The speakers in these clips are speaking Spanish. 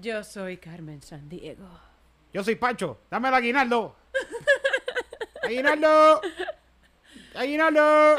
Yo soy Carmen Sandiego. Yo soy Pancho. Dame el aguinaldo. aguinaldo. Aguinaldo.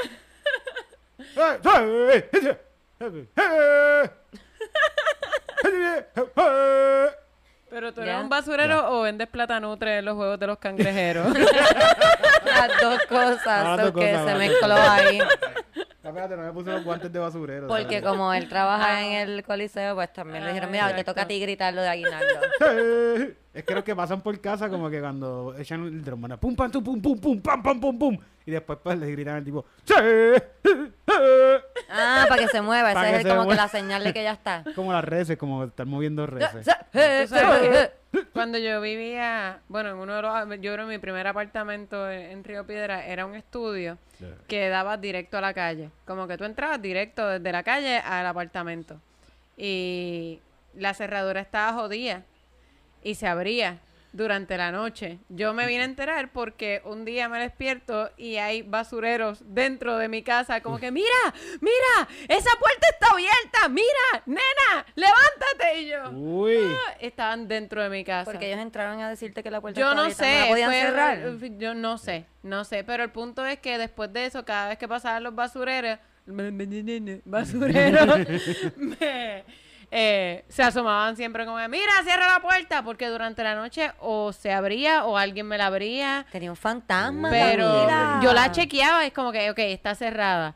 Pero tú eres Ya. un basurero o vendes platanutre en los juegos de los cangrejeros. Las dos cosas, Las dos so que cosas, se las mezcló ahí. No, espérate, no me puse los guantes de basurero. Porque como él trabaja en el coliseo, pues también le dijeron, Ah, mira, te exacto. toca a ti gritar lo de aguinaldo. Es que los que pasan por casa, como que cuando echan el a pum, pam, pum, pum, pum, pam, pam, pum, pum. Y después pues le gritan al tipo, ¡Sí! Ah, para que se mueva, Para esa que es se como que mueva. la señal de que ya está. Como las reses, como estar moviendo reses. Tú sabes que Cuando yo vivía, bueno, en uno de los, yo creo mi primer apartamento en, en Río Piedra era un estudio que daba directo a la calle. Como que tú entrabas directo desde la calle al apartamento. Y la cerradura estaba jodida y se abría durante la noche. Yo me vine a enterar porque un día me despierto y hay basureros dentro de mi casa, como que, mira, mira, esa puerta está abierta, mira, nena, levántate. Y yo, Uy. "Ah", estaban dentro de mi casa. Porque ellos entraron a decirte que la puerta Yo estaba no abierta, sé, la podían fue- cerrar. yo no sé, no sé, pero el punto es que después de eso, cada vez que pasaban los basureros, basureros, me, eh, se asomaban siempre como, mira, cierra la puerta, porque durante la noche o se abría o alguien me la abría, Tenía un fantasma. pero Camila. yo la chequeaba, es como que, ok, está cerrada.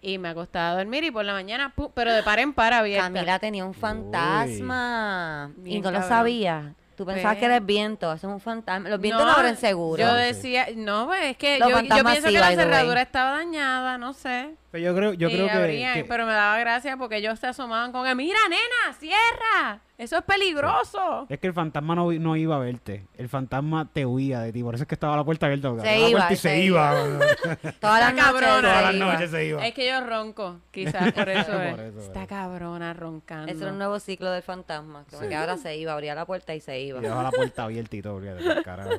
Y me acostaba a dormir y por la mañana, ¡pum! pero de par en par abierta. Camila tenía un fantasma. Y no lo sabía. Tú pensabas Ve. que era el viento. Eso es un fantasma. Los vientos No, no abren seguro. Yo decía, no, pues, es que yo, yo pienso sí, que la cerradura estaba dañada, no sé. Pero yo creo, yo y creo que, abrían, que- pero me daba gracia porque ellos se asomaban con, mira, nena, cierra, eso es peligroso. es que el fantasma no, vi- no iba a verte. El fantasma te huía de ti. Por eso es que estaba la puerta abierta. Se la iba, puerta y se se iba. iba. Todas las Está noches. cabrona. se Todas las iba. noches se iba. Es que yo ronco, quizás por eso Por es. eso, Está cabrona roncando. Ese era un nuevo ciclo del fantasma. Que ahora se iba, abría la puerta y se iba. Y dejaba la puerta abierta y todo. carajo.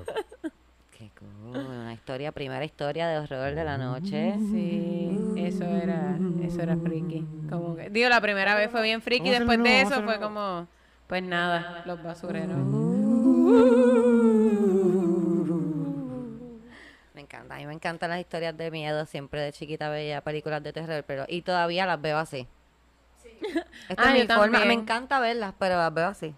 Una historia, primera historia de horror de la noche. Sí, eso era, eso era friki. Como que, digo, la primera vez fue bien friki, después de eso fue como, pues nada, los basureros. Me encanta, a mí me encantan las historias de miedo. Siempre de chiquita veía películas de terror, pero y todavía las veo así. Esta Ah, es yo mi forma. Me encanta verlas, pero las veo así.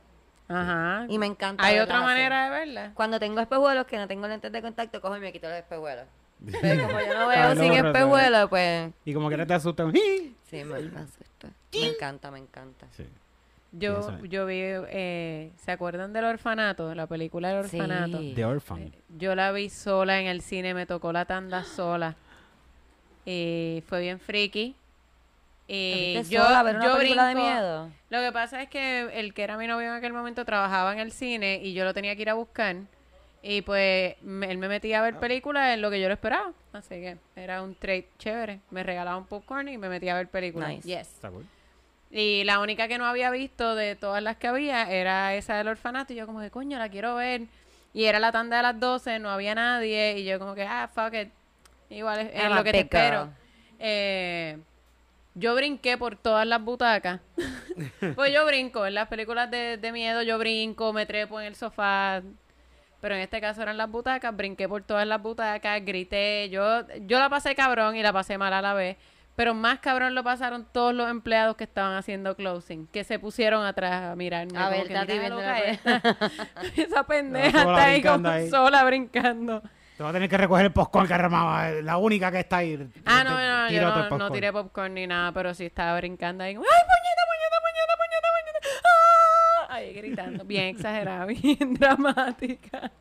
Ajá. Y me encanta. ¿Hay otra así. manera de verla? Cuando tengo espejuelos que no tengo lentes de contacto, cojo y me quito los espejuelos. Pero como yo no veo sin verlo reto, espejuelos, pues Y como que no te asustan. sí, me, me asusta. Me encanta, me encanta. Sí. Yo, yo vi, eh, ¿se acuerdan del orfanato? La película del orfanato. Sí. The Orphan. Yo la vi sola en el cine, me tocó la tanda sola. Y fue bien friki. Y ¿Te fuiste yo, sola a ver una yo película de brinco- miedo? Lo que pasa es que el que era mi novio en aquel momento trabajaba en el cine y yo lo tenía que ir a buscar. Y pues me- él me metía a ver Ah. películas en lo que yo lo esperaba. Así que era un trade chévere. Me regalaba un popcorn y me metía a ver películas. Nice. Yes. Está cool. Y la única que no había visto de todas las que había era esa del orfanato. Y yo como que, coño, la quiero ver. Y era la tanda de las 12, no había nadie. Y yo como que, ah, fuck it. Igual es, es lo que te girl. espero. Eh, yo brinqué por todas las butacas. pues yo brinco. En las películas de, de miedo yo brinco, me trepo en el sofá. Pero en este caso eran las butacas. Brinqué por todas las butacas, grité. Yo, yo la pasé cabrón y la pasé mal a la vez. Pero más cabrón lo pasaron todos los empleados que estaban haciendo closing, que se pusieron atrás a mirarme. A ver, que, a ti "Mira, viendo loca la esta". Esa pendeja está ahí como ahí. sola brincando. Te vas a tener que recoger el popcorn que armaba. La única que está ahí. Ah, no, no, yo no, no tiré popcorn ni nada, pero sí estaba brincando ahí. ¡Ay, puñeta, puñeta, puñeta, puñeta, puñeta! ¡Ah! Ahí gritando, bien exagerada, bien dramática.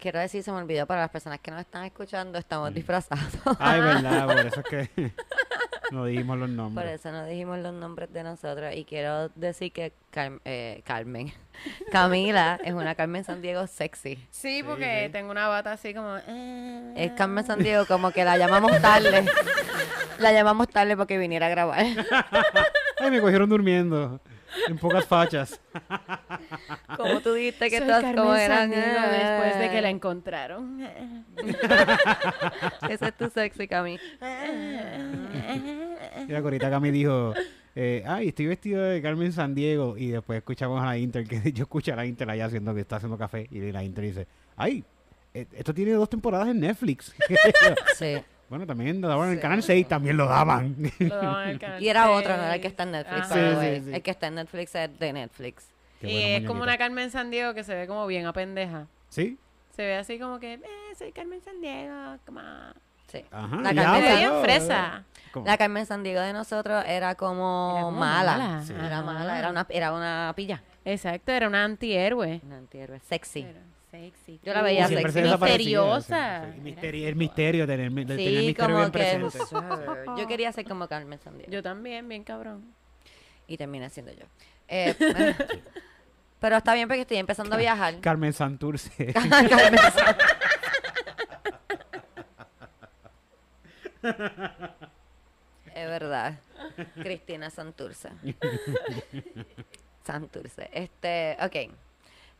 Quiero decir, se me olvidó para las personas que nos están escuchando, estamos disfrazados. Ay, verdad, por eso es que no dijimos los Por nombres. eso no dijimos los nombres de nosotros. Y quiero decir que Car- eh, Carmen, Camila es una Carmen San Diego sexy. Sí, porque tengo una bata así como... eh. Es Carmen San Diego como que la llamamos tarde. La llamamos tarde porque viniera a grabar. Ay, me cogieron durmiendo. En pocas fachas. Como tú dijiste que Soy todas Carmen como eran. Sandiego después de que la encontraron. Ese es tu sexy, Cami. Y la corita Cami dijo, Eh, ay, estoy vestido de Carmen San Diego. Y después escuchamos a la Inter, que yo escucho a la Inter allá haciendo que está haciendo café. Y la Inter dice, ay, eh, esto tiene dos temporadas en Netflix. Sí. Bueno, también lo daban en el. Canal 6, también lo daban. Lo daban en el canal Y era otro, no era el que está en Netflix. Ajá. by the Sí, way. sí, sí. El que está en Netflix es de Netflix. Qué y es como una Carmen Sandiego que se ve como bien a pendeja. ¿Sí? Se ve así como que, eh, soy Carmen Sandiego, come on. Sí. Ajá. La y Carmen habla, Se ve bien ¿no? fresa. ¿Cómo? La Carmen Sandiego de nosotros era como, Era como mala. mala. Sí. Era mala, era una, era una pilla. Exacto, era una antihéroe. Una antihéroe. Sexy. Pero sexy. Yo la veía sexy. Misteriosa. sí, sí. El misterio, el misterio, tener, de tener Sí, misterio como bien que presente. yo quería ser como Carmen Sandiego. Yo también, bien cabrón. Y terminé siendo yo. Eh, pero está bien porque estoy empezando a viajar. Carmen Santurce. Carmen San- es verdad. Cristina Santurce. Santurce. Este, ok.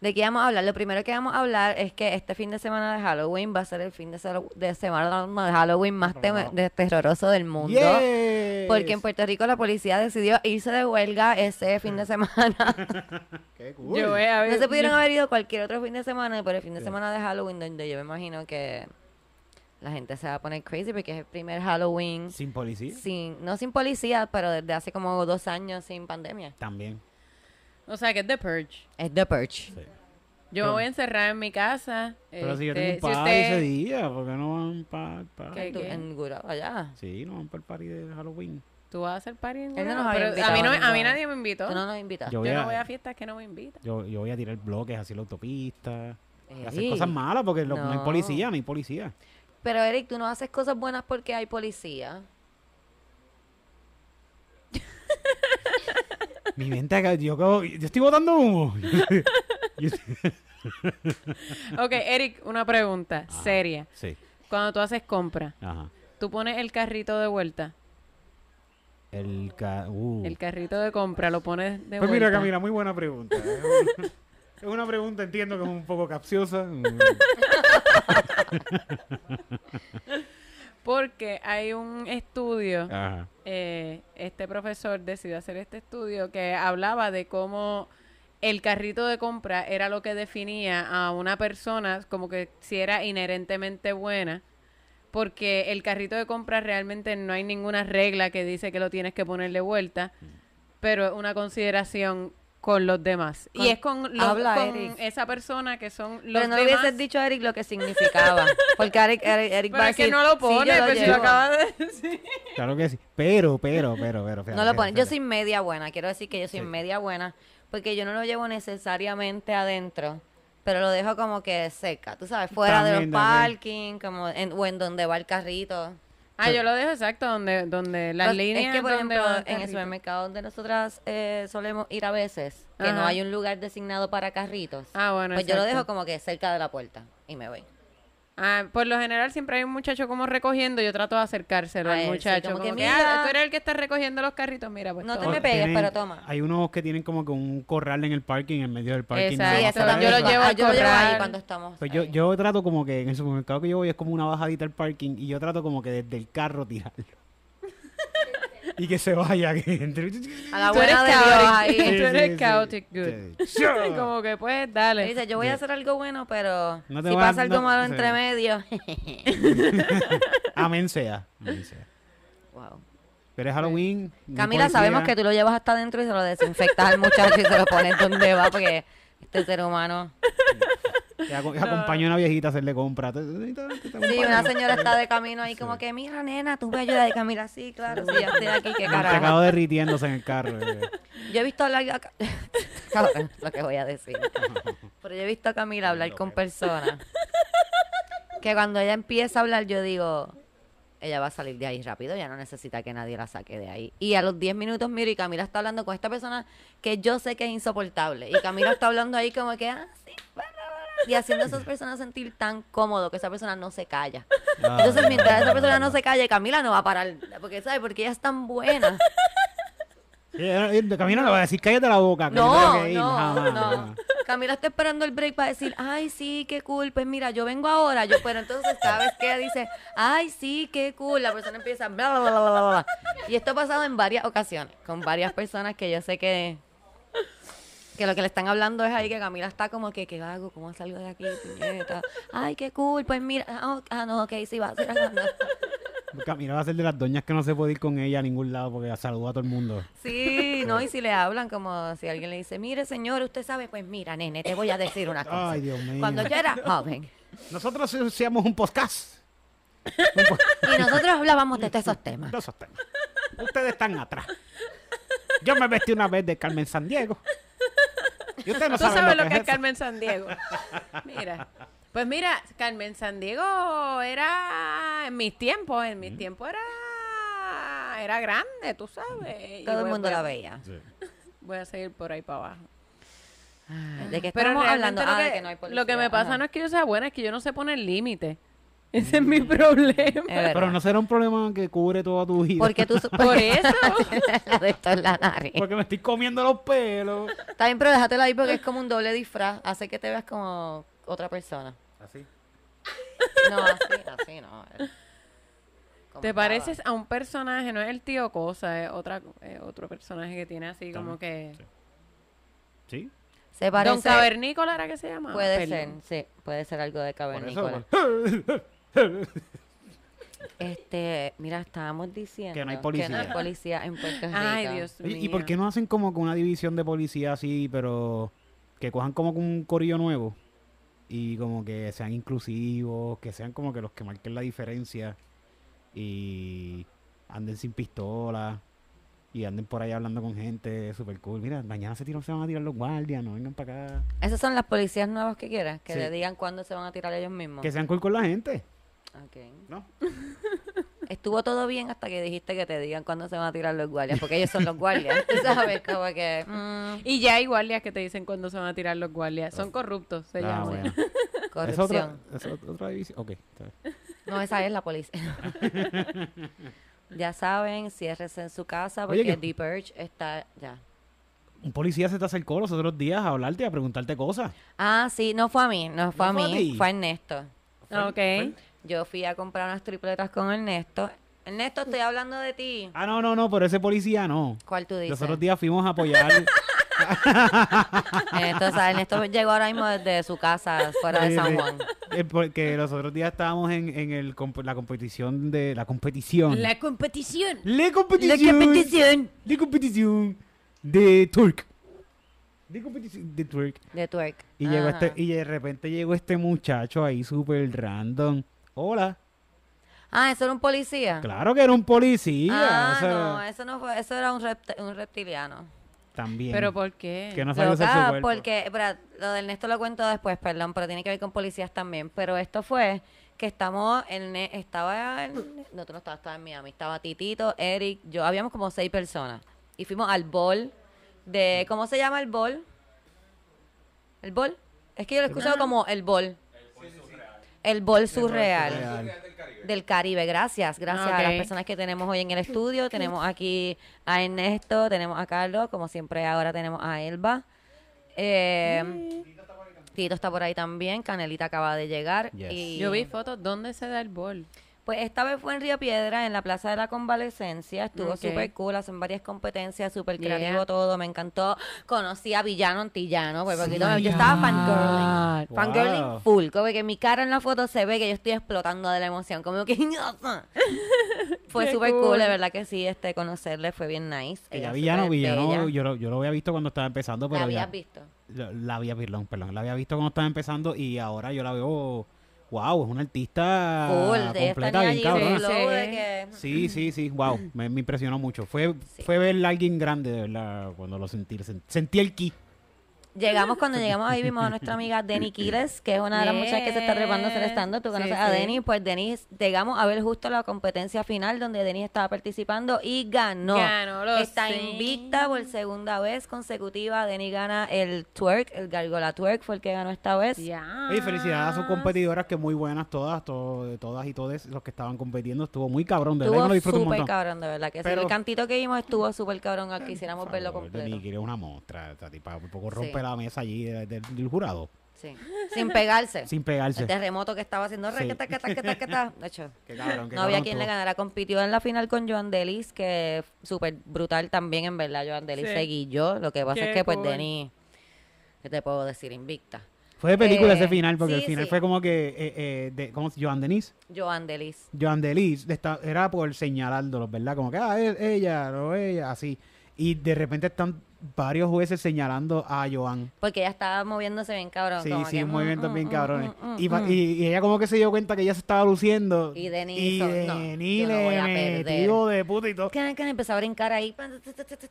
¿De qué vamos a hablar? Lo primero que vamos a hablar es que este fin de semana de Halloween va a ser el fin de, se- de semana de Halloween más te- de terroroso del mundo. Yes. Porque en Puerto Rico la policía decidió irse de huelga ese fin de semana. Qué cool. Yo voy a ver. No se pudieron yo- haber ido cualquier otro fin de semana, pero el fin de Sí. semana de Halloween, donde yo me imagino que la gente se va a poner crazy porque es el primer Halloween Sin policía. sin, no sin policía, pero desde hace como dos años sin pandemia. También. O sea, que es The Purge. Es The Purge. Sí. Yo me voy a encerrar en mi casa. Pero si yo este, tengo un si party usted- ese día, ¿por qué no van para pa? ¿Qué? Tú- En Gurabo, allá. Sí, no van para el party de Halloween. ¿Tú vas a hacer party en Él no Gurabo? nos había Pero invitado a mí, no, me- a mí nadie me invitó. Tú no nos invitas. Yo Yo voy no a- voy a fiestas que no me invitan. Yo, yo voy a tirar bloques hacia la autopista. Hacer Eric. cosas malas porque lo- no. hay policía, no hay policía. Pero Eric, tú no haces cosas buenas porque hay policía. Mi mente yo, acabo- yo estoy botando humo. Yo- Ok, Eric, una pregunta Ah. seria. sí, Cuando tú haces compra, ajá. tú pones el carrito de vuelta. El, ca- uh. El carrito de compra lo pones de Pues vuelta. mira, Camila, muy buena pregunta. Una, es una pregunta, entiendo que es un poco capciosa. Porque hay un estudio, eh, este profesor decidió hacer este estudio que hablaba de cómo el carrito de compra era lo que definía a una persona como que si era inherentemente buena. Porque el carrito de compra realmente no hay ninguna regla que dice que lo tienes que poner de vuelta, pero es una consideración con los demás. Con- y es con, los- habla, con Eric. esa persona que son los Pero no le demás. hubieses dicho a Eric lo que significaba. Porque Eric, Eric, Eric Pero va a es que no lo "Sí, pone, yo lo pero si lo llevo". acaba de decir. Claro que sí. Pero, pero, pero, pero. fíjate, No lo pone. fíjate, Yo soy media buena. Quiero decir que yo soy Sí. media buena. Porque yo no lo llevo necesariamente adentro. Pero lo dejo como que cerca. Tú sabes, fuera de los también. parking. Como en, o en donde va el carrito. Ah, yo lo dejo exacto donde, donde las Pues, líneas Es que, por donde ejemplo, va en el supermercado donde nosotras eh, solemos ir a veces, que no hay un lugar designado para carritos. Ah, bueno, Pues yo lo dejo como que cerca de la puerta y me voy. Ah, por lo general siempre hay un muchacho como recogiendo, yo trato de acercárselo A al él, sí, muchacho. como como que, que, ah, "Mira". tú eres el que está recogiendo los carritos, mira, pues No te toma. me pegues, Tienen- pero toma. Hay unos que tienen como que un corral en el parking, en medio del parking. Exacto. Sí, eso Yo lo llevo Ah, al yo lo llevo ahí corral. cuando estamos. Pues yo, yo trato como que en el supermercado que yo voy es como una bajadita al parking y yo trato como que desde el carro tirarlo. Y que se vaya, que entre. A la Tú eres buena de Dios ahí. Tú eres sí, sí. chaotic good. Sí. como que pues dale. dice, yo voy a hacer algo bueno, pero No si a- pasa algo no- malo entre medio. Amén sea. Amén sea. wow. Pero es Halloween. hay Camila, sabemos que tú lo llevas hasta adentro y se lo desinfectas al muchacho y se lo pones donde va porque este ser humano. Que aco- que acompaña a una viejita a hacerle compra. Te- te- te- te- te Sí, una señora está de camino ahí Sí. como que, mira, nena, tú me ayudas. Y Camila, sí, claro, sí, ya estoy aquí, qué carajo. derritiéndose en el carro. eh. Yo he visto hablar a lo que voy a decir. Pero yo he visto a Camila hablar con personas que cuando ella empieza a hablar yo digo, ella va a salir de ahí rápido, ya no necesita que nadie la saque de ahí. Y a los 10 minutos miro y Camila está hablando con esta persona que yo sé que es insoportable. Y Camila está hablando ahí como que, ah, sí, bla", y haciendo a esas personas sentir tan cómodo que esa persona no se calla. Entonces, Ay, mientras esa persona no se calle, Camila no va a parar. Porque, ¿sabes? Porque ella es tan buena. Eh, eh, De camino le va a decir, cállate la boca. No, yo tengo que ir". no, Jamás, no. jamás. Camila está esperando el break para decir, ay, sí, qué cool, pues mira, yo vengo ahora, yo, pero entonces que ella dice, ay, sí, qué cool, la persona empieza, bla, bla, bla, bla, bla, bla. Y esto ha pasado en varias ocasiones, con varias personas que yo sé que, que lo que le están hablando es ahí que Camila está como que, ¿qué hago? ¿Cómo salgo de aquí? puñeta? Ay, qué cool, pues mira, ah, ah, no, ok, sí, va a ser no. Camila va a ser de las doñas que no se puede ir con ella a ningún lado porque saluda a todo el mundo. Sí, no, y si le hablan como si alguien le dice, mire señor, usted sabe, pues mira, nene, te voy a decir una cosa. Ay, Dios mío. Cuando yo era joven Nosotros hacíamos un podcast. y nosotros hablábamos de esos temas. De esos temas. Ustedes están atrás. Yo me vestí una vez de Carmen San Diego. Y no Tú sabes lo, lo que es. Carmen San Diego. Mira. Pues mira, Carmen San Diego era en mis tiempos, en mis tiempos era era grande, tú sabes. Y Todo el voy- mundo voy a- la veía. Voy a seguir por ahí para abajo. ¿De qué estamos hablando? lo, Ah, que, de que no hay lo que me pasa Ajá. no es que yo sea buena, es que yo no sé poner límite. Ese es mi problema. Es. Pero no será un problema que cubre toda tu vida. Porque tú... Por eso. la de esto en la nariz. Porque me estoy comiendo los pelos. Está bien, pero déjatelo ahí porque es como un doble disfraz. Hace que te veas como otra persona. Así. No, así, así no. Como Te estaba. pareces a un personaje, no es el tío Cosa, es otra, es otro personaje que tiene así como que... Sí. Se Don parece... Cavernícola era que se llama. Puede ser, sí. Puede ser algo de cavernícola. Este, mira, estábamos diciendo Que no hay Que no policía. hay policía en Puerto Rico. Ay, Dios mío. ¿Y por qué no hacen como con una división de policía así, pero que cojan como con un corillo nuevo? Y como que sean inclusivos, que sean como que los que marquen la diferencia y anden sin pistola y anden por ahí hablando con gente, super cool. Mira, mañana se, tiran, se van a tirar los guardias, no vengan para acá. Esas son las policías nuevas que quieras, que Sí. le digan cuándo se van a tirar ellos mismos. Que sean cool con la gente, Ok. ¿no? Estuvo todo bien hasta que dijiste que te digan cuándo se van a tirar los guardias, porque ellos son los guardias. Tú sabes, como que. mm, Y ya hay guardias que te dicen cuándo se van a tirar los guardias. Son corruptos, se Ah, llaman. bueno. ¿Es corrupción. otra, es otra división? Ok. No, esa es la policía. ya saben, ciérrese en su casa Oye, porque The Purge está ya. Un policía se te acercó los otros días a hablarte, a preguntarte cosas. Ah, sí, no fue a mí, no fue ¿No a fue a mí, fue a Ernesto. Ok. Yo fui a comprar unas tripletas con Ernesto. Ernesto, estoy hablando de ti. Ah, no, no, no, pero ese policía no. ¿Cuál tú dices? Los otros días fuimos a apoyar. Ernesto, o sea, Ernesto llegó ahora mismo desde su casa fuera de San. Juan. Eh, porque los otros días estábamos en, en el, comp- la competición de... La competición. La competición. La competición. La competición. De competición de Turk. De competición de Turk. De twerk. Y, llegó este, y de repente llegó este muchacho ahí súper random. Hola. Ah, ¿eso era un policía? Claro que era un policía. Ah, o sea, no, eso no fue, eso era un, repte- un reptiliano. También. ¿Pero por qué? Que no sabía usar su cuerpo. porque, espera, lo del Ernesto lo cuento después, perdón, pero tiene que ver con policías también. Pero esto fue que estamos, en, estaba, en, no, tú no estabas, estaba en Miami, estaba Titito, Eric, yo, habíamos como seis personas. Y fuimos al bol de, ¿cómo se llama el bol? ¿El bol? Es que yo lo he escuchado como el bol. El bol surreal. Real. Del Caribe, gracias, gracias a las personas que tenemos hoy en el estudio. Tenemos aquí a Ernesto, tenemos a Carlos, como siempre ahora tenemos a Elba. Eh, Tito está por ahí también, Canelita acaba de llegar. Yes. Y, Yo vi fotos, ¿dónde se da el bol? Pues esta vez fue en Río Piedra, en la Plaza de la Convalecencia. Estuvo Ok. súper cool, hacen varias competencias, súper Yeah. creativo todo, me encantó. Conocí a Villano Antillano, pues, Sí. yo yo estaba fangirling. Wow. Fangirling full, como que mi cara en la foto se ve que yo estoy explotando de la emoción, como que fue súper cool. cool. de verdad que sí, este conocerle fue bien nice. Ella Villano, Villano, yo lo, yo lo había visto cuando estaba empezando, pero ¿La habías visto? La, la había, perdón, perdón, la había visto cuando estaba empezando y ahora yo la veo, wow, es una artista ella completa, bien un Sí, sí. que... Sí, sí, sí, wow, me, me impresionó mucho. Fue, Sí. fue ver a alguien grande, de verdad, cuando lo sentí, sen- sentí el ki. Llegamos, cuando llegamos ahí vimos a nuestra amiga Denny Quiles, que es una de las muchachas que se está trepando a hacer Yes. estando. Tú Sí, conoces a sí. Denny, pues Denny, llegamos a ver justo la competencia final donde Denny estaba participando y ganó. Ganó, lo Está invicta por segunda vez consecutiva. Denny gana el twerk, el gargola twerk fue el que ganó esta vez. Ya. Oye, felicidades a sus competidoras, que muy buenas todas, to- todas y todos los que estaban compitiendo. Estuvo muy cabrón, de verdad Estuvo un súper cabrón, de verdad que. Pero- El cantito que vimos estuvo súper cabrón. Quisiéramos verlo completo. Denny, que es una monstrua, esta tipa, por poco Sí. rompe la la mesa allí de- de- del jurado, Sí. Sin pegarse. sin pegarse. El terremoto que estaba haciendo Sí. requeta, queta, queta, queta. De hecho, Qué cabrón, qué no había cabrón quien le ganara. Compitió en la final con Joan Delis, que súper brutal también, en verdad. Joan Delis Sí. seguí yo. Lo que pasa Qué es que, pues, cool. Denny, ¿qué te puedo decir? Invicta. Fue de película Eh, ese final, porque sí, el final sí. fue como que, eh, eh, de, ¿cómo se Joan Denise? Joan Delis. Joan Delis, de esta- era por señalándolos, ¿verdad? Como que, ah, él- ella, no ella, así. Y de repente están varios jueces señalando a Joan. Porque ella estaba moviéndose bien cabrón. Sí, como sí, que, un movimiento mm, bien mm, cabrones. mm, mm, y, mm. y- y ella como que se dio cuenta que ella se estaba luciendo. Y Denis Y Denis le metió de puta y todo. Que que empezó a brincar ahí.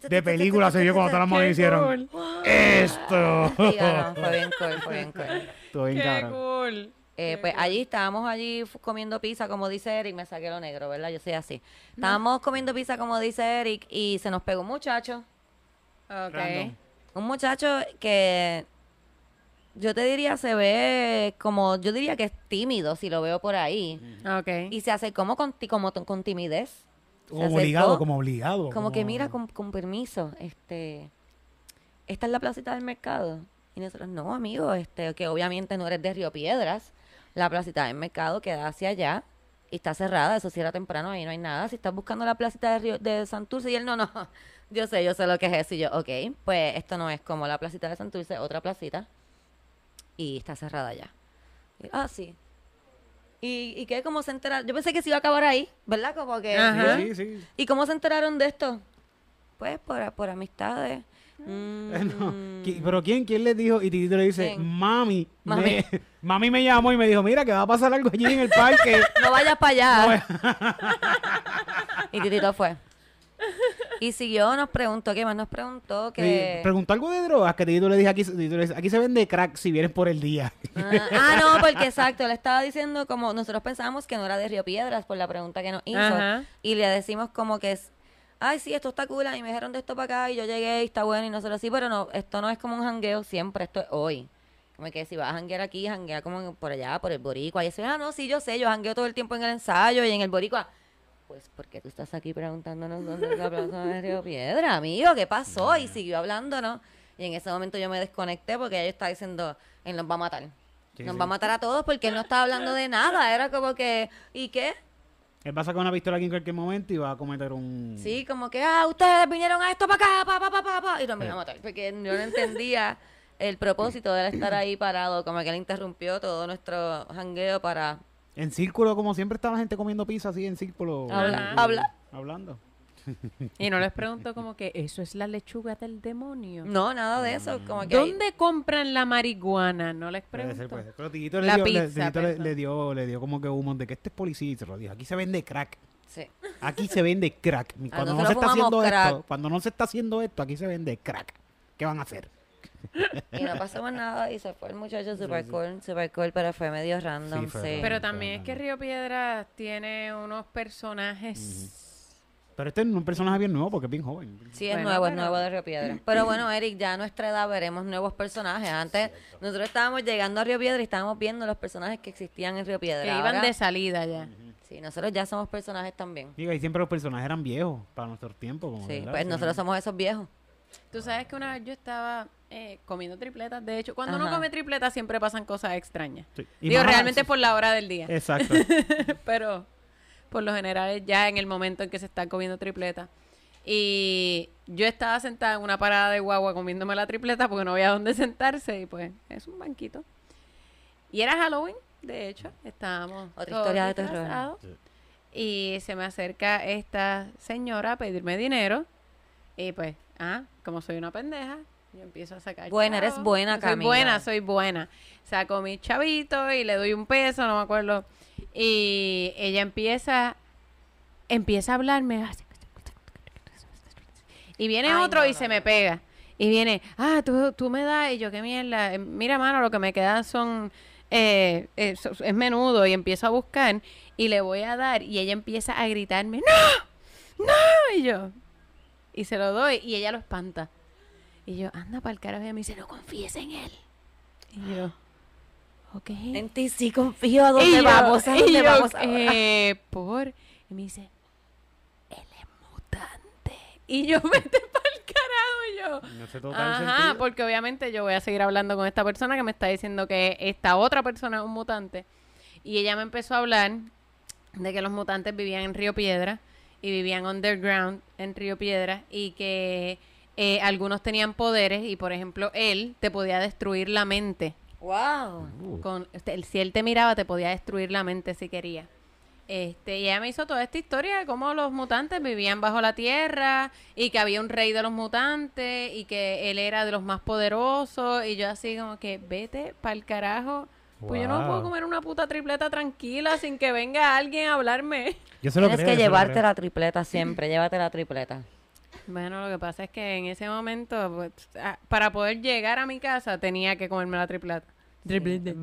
De película se vio cuando todas las Qué hicieron cool. esto. Ganó, fue bien cool, fue bien cool. Estuvo bien cabrón. cool. Eh, pues allí estábamos allí comiendo pizza, como dice Eric, me saqué lo negro, ¿verdad? Yo soy así. Estábamos comiendo pizza, como dice Eric, y se nos pegó un muchacho. Ok. Random. Un muchacho que yo te diría se ve como, yo diría que es tímido si lo veo por ahí. Ok. Y se hace como con, ti- como con timidez. Como acercó, obligado, como obligado. Como que mira, con, con permiso, este, esta es la placita del mercado. Y nosotros, no, amigo, este, que obviamente no eres de Río Piedras. La placita del mercado queda hacia allá y está cerrada, eso sí era temprano, ahí no hay nada. Si estás buscando la placita de, Río, de Santurce y él, no, no, yo sé, yo sé lo que es eso. Y yo, ok, pues esto no es como la placita de Santurce, otra placita. Y está cerrada ya. Y, ah, sí. ¿Y, y qué? ¿Cómo se enteraron? Yo pensé que se iba a acabar ahí, ¿verdad? Como que... Ajá. Sí, sí. ¿Y cómo se enteraron de esto? Pues por, por amistades. Eh, no. Mm. Pero ¿quién? ¿Quién les dijo? Y Titito le dice, ¿Quién? mami. Mami. Me, mami me llamó y me dijo, mira que va a pasar algo allí en el parque. No vayas para allá. y Titito fue. Y siguió, nos preguntó, ¿qué más? Nos preguntó que... Preguntó algo de drogas que Titito le dije aquí, se vende crack si vienes por el día. Ah, ah, no, porque exacto, le estaba diciendo como nosotros pensábamos que no era de Río Piedras por la pregunta que nos hizo. Ajá. Y le decimos como que es, ay, sí, esto está cool, y me dijeron de esto para acá y yo llegué y está bueno y nosotros sí, pero no, esto no es como un jangueo siempre, esto es hoy. Como que si vas a janguear aquí, janguea como por allá, por el boricua. Y eso, ah, no, sí, yo sé, yo jangueo todo el tiempo en el ensayo y en el boricua. Pues, ¿por qué tú estás aquí preguntándonos dónde es la plaza de Río Piedra, amigo? ¿Qué pasó? Y siguió hablándonos. Y en ese momento yo me desconecté porque ella estaba diciendo, él nos va a matar. Sí, nos sí. va a matar a todos porque él no estaba hablando de nada. Era como que, ¿y qué? Él va a sacar una pistola aquí en cualquier momento y va a cometer un... Sí, como que, ah, ustedes vinieron a esto para acá, pa, pa, pa, pa, y nos iban a matar. Porque yo no entendía el propósito de él estar ahí parado. Como que él interrumpió todo nuestro jangueo para En círculo, como siempre está la gente comiendo pizza así en círculo. hablar. Ajá. hablar. Hablando. Y no les pregunto como que eso es la lechuga del demonio. No, nada de eso. Como que ¿Dónde compran la marihuana? No les Puede pregunto. ser, puede ser. Pero Titito, le La dio, pizza, le, dio, le dio como que humo de que este es policía y se lo dijo. Aquí se vende crack. Sí. Aquí se vende crack. Cuando no se está haciendo crack. esto, cuando no se está haciendo esto, aquí se vende crack. ¿Qué van a hacer? Y no pasó más nada y se fue el muchacho super cool, super cool, pero fue medio random, Sí, sí. random. Pero también es que Río Piedras tiene unos personajes... Pero este es un personaje bien nuevo porque es bien joven. Sí, es Bueno, nuevo, es nuevo de Río Piedra. Pero bueno, Eric, ya a nuestra edad veremos nuevos personajes. Antes, nosotros estábamos llegando a Río Piedra y estábamos viendo los personajes que existían en Río Piedra. Que iban de salida ya. Sí, nosotros ya somos personajes también. Digo, y siempre los personajes eran viejos para nuestro tiempo. Como Sí, ¿verdad? pues nosotros somos esos viejos. Tú sabes que una vez yo estaba eh, comiendo tripletas. De hecho, cuando uno come tripletas siempre pasan cosas extrañas. Sí. Y Digo, realmente por la hora del día. Exacto. pero por lo general es ya en el momento en que se está comiendo tripleta. Y yo estaba sentada en una parada de guagua comiéndome la tripleta porque no había dónde sentarse y pues es un banquito. Y era Halloween, de hecho, estábamos Otra todos historia de terror. Y se me acerca esta señora a pedirme dinero y pues, ah, como soy una pendeja, yo empiezo a sacar Buena, eres buena, Soy Camila. buena, soy buena. Saco mi chavito y le doy un peso, no me acuerdo. Y ella empieza, empieza a hablarme. así. Y viene Ay, otro no, y no, se no. me pega. Y viene, ah, tú, tú me das, y yo, qué mierda. Eh, Mira, mano, lo que me queda son, eh, eh, so- es menudo. Y empiezo a buscar y le voy a dar. Y ella empieza a gritarme, ¡No! ¡No! Y yo, y se lo doy y ella lo espanta. Y yo, anda para el carajo. Y me dice, no confíes en él. Y yo, ok. En ti sí confío. ¿A Y dónde yo- vamos? ¿A y dónde yo, vamos ahora? eh, por. Y me dice, él es mutante. Y yo, vete para el carajo. Y yo, No total Ajá, sentido. porque obviamente yo voy a seguir hablando con esta persona que me está diciendo que esta otra persona es un mutante. Y ella me empezó a hablar de que los mutantes vivían en Río Piedra y vivían underground en Río Piedra y que eh, algunos tenían poderes y, por ejemplo, él te podía destruir la mente. ¡Wow! Uh, Con, este, si él te miraba, te podía destruir la mente si quería. Este, y ella me hizo toda esta historia de cómo los mutantes vivían bajo la tierra y que había un rey de los mutantes y que él era de los más poderosos. Y yo así como que, vete pa'l carajo. Pues yo no puedo comer una puta tripleta tranquila sin que venga alguien a hablarme. Yo se lo Tienes creo, que yo se lo llevarte creo. la tripleta siempre, llévate la tripleta. Bueno, lo que pasa es que en ese momento, pues, ah, para poder llegar a mi casa, tenía que comerme la tripleta. Tripleta.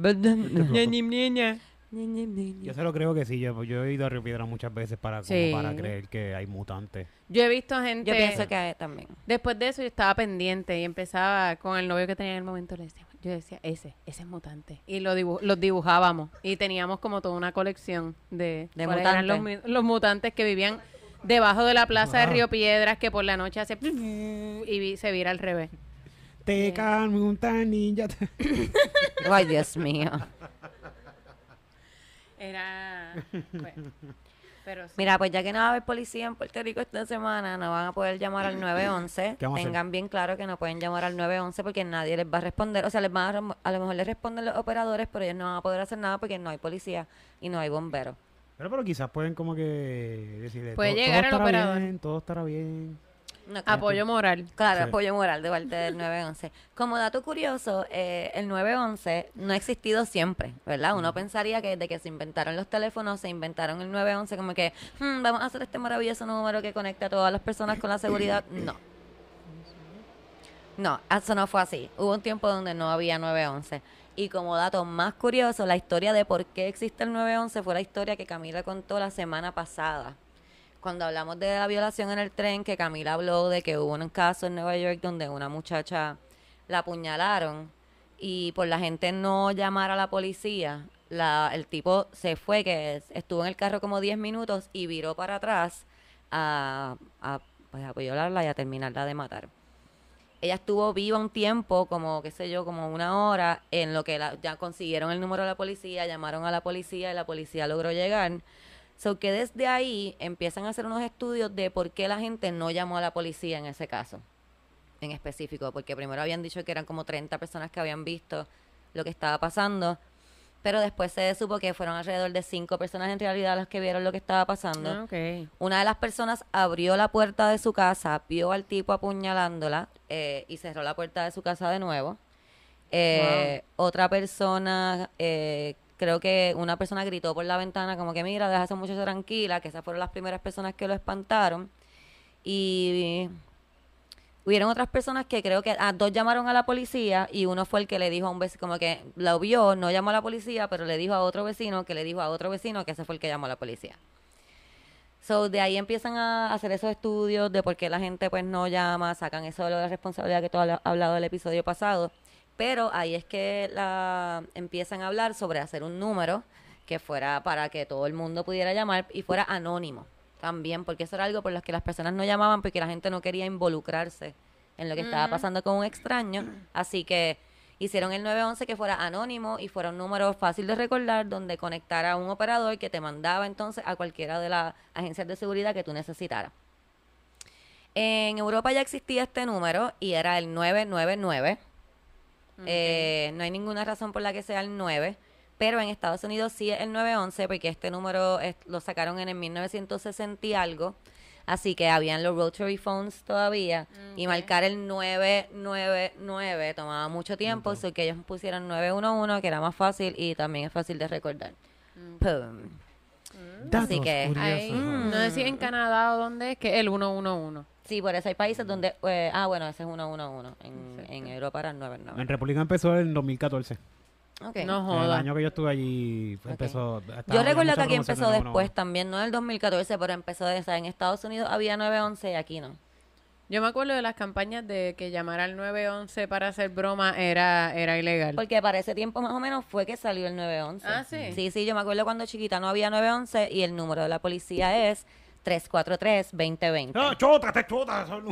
Niña, niña. Yo se lo creo que sí. Yo, yo he ido a Río Piedra muchas veces para, como Sí. para creer que hay mutantes. Yo he visto gente. Yo pienso que también. Después de eso yo estaba pendiente y empezaba con el novio que tenía en el momento, le decía, yo decía, ese, ese es mutante. Y lo dibu- los dibujábamos y teníamos como toda una colección de, De cuáles eran los, mutantes. mi- los mutantes que vivían debajo de la plaza de. Río Piedras que por la noche hace y vi- se vira al revés. Te calmo, un tan ninja. Ay, Dios mío. Era... pero sí. Mira, pues ya que no va a haber policía en Puerto Rico esta semana, no van a poder llamar al 911. ¿Qué vamos a hacer? Tengan bien claro que no pueden llamar al 911 porque nadie les va a responder. O sea, les van a, a lo mejor les responden los operadores, pero ellos no van a poder hacer nada porque no hay policía y no hay bomberos. Pero, pero quizás pueden como que decir... Puede todo- llegar todo estará operador. Bien, todo estará bien. No creo. Apoyo moral. Claro, Sí. apoyo moral de parte del 911. Como dato curioso, eh, el 911 no ha existido siempre, ¿verdad? Uno pensaría que desde que se inventaron los teléfonos, se inventaron el 911, como que "Hmm, vamos a hacer este maravilloso número que conecta a todas las personas con la seguridad. No. No, eso no fue así. Hubo un tiempo donde no había 911. Y como dato más curioso, la historia de por qué existe el 911 fue la historia que Camila contó la semana pasada cuando hablamos de la violación en el tren, que Camila habló de que hubo un caso en Nueva York donde una muchacha la apuñalaron y por la gente no llamar a la policía, la, el tipo se fue, que es- estuvo en el carro como 10 minutos y viró para atrás a, a, pues, a violarla y a terminarla de matar. Ella estuvo viva un tiempo, como qué sé yo, como una hora, en lo que ya consiguieron el número de la policía, llamaron a la policía y la policía logró llegar. So que desde ahí empiezan a hacer unos estudios de por qué la gente no llamó a la policía en ese caso, en específico, porque primero habían dicho que eran como 30 personas que habían visto lo que estaba pasando, pero después se supo que fueron alrededor de 5 personas en realidad las que vieron lo que estaba pasando. Ah. Una de las personas abrió la puerta de su casa, vio al tipo apuñalándola eh, y cerró la puerta de su casa de nuevo. Eh, Otra persona, eh, creo que una persona gritó por la ventana como que mira, esa muchacha tranquila, que esas fueron las primeras personas que lo espantaron. Y hubieron otras personas que creo que, ah, dos llamaron a la policía y uno fue el que le dijo a un vecino, como que lo vio, no llamó a la policía, pero le dijo a otro vecino que le dijo a otro vecino que ese fue el que llamó a la policía. So, de ahí empiezan a hacer esos estudios de por qué la gente pues no llama, sacan eso de la responsabilidad que tú has hablado del episodio pasado. Pero ahí es que la, empiezan a hablar sobre hacer un número que fuera para que todo el mundo pudiera llamar y fuera anónimo también, porque eso era algo por lo que las personas no llamaban porque la gente no quería involucrarse en lo que estaba pasando con un extraño. Así que hicieron el 911 que fuera anónimo y fuera un número fácil de recordar donde conectara a un operador que te mandaba entonces a cualquiera de las agencias de seguridad que tú necesitaras. En Europa ya existía este número y era el 999. Eh, no hay ninguna razón por la que sea el 9, pero en Estados Unidos sí es el 911 porque este número es- lo sacaron en el 1960 y algo. Así que habían los rotary phones todavía y marcar el 999 tomaba mucho tiempo, así que ellos pusieron 911 que era más fácil y también es fácil de recordar. Pum. Datos Así que- curiosos. Ahí, no sé si en Canadá o dónde es, que el 111. Sí, por eso hay países donde... eh, ah, bueno, ese es 111. En, en Europa era el 999. En República empezó en 2014. Ok. No El joda. año que yo estuve allí Ok. empezó. Yo recuerdo que aquí empezó después 911. también, no en el 2014, pero empezó de esa. En Estados Unidos había 911 y aquí no. Yo me acuerdo de las campañas de que llamar al 911 para hacer broma era, era ilegal. Porque para ese tiempo más o menos fue que salió el 911. Ah, ¿sí? Sí, sí, yo me acuerdo cuando chiquita no había 911 y el número de la policía es 343-2020. ¡Ah, chota, te chota! Son-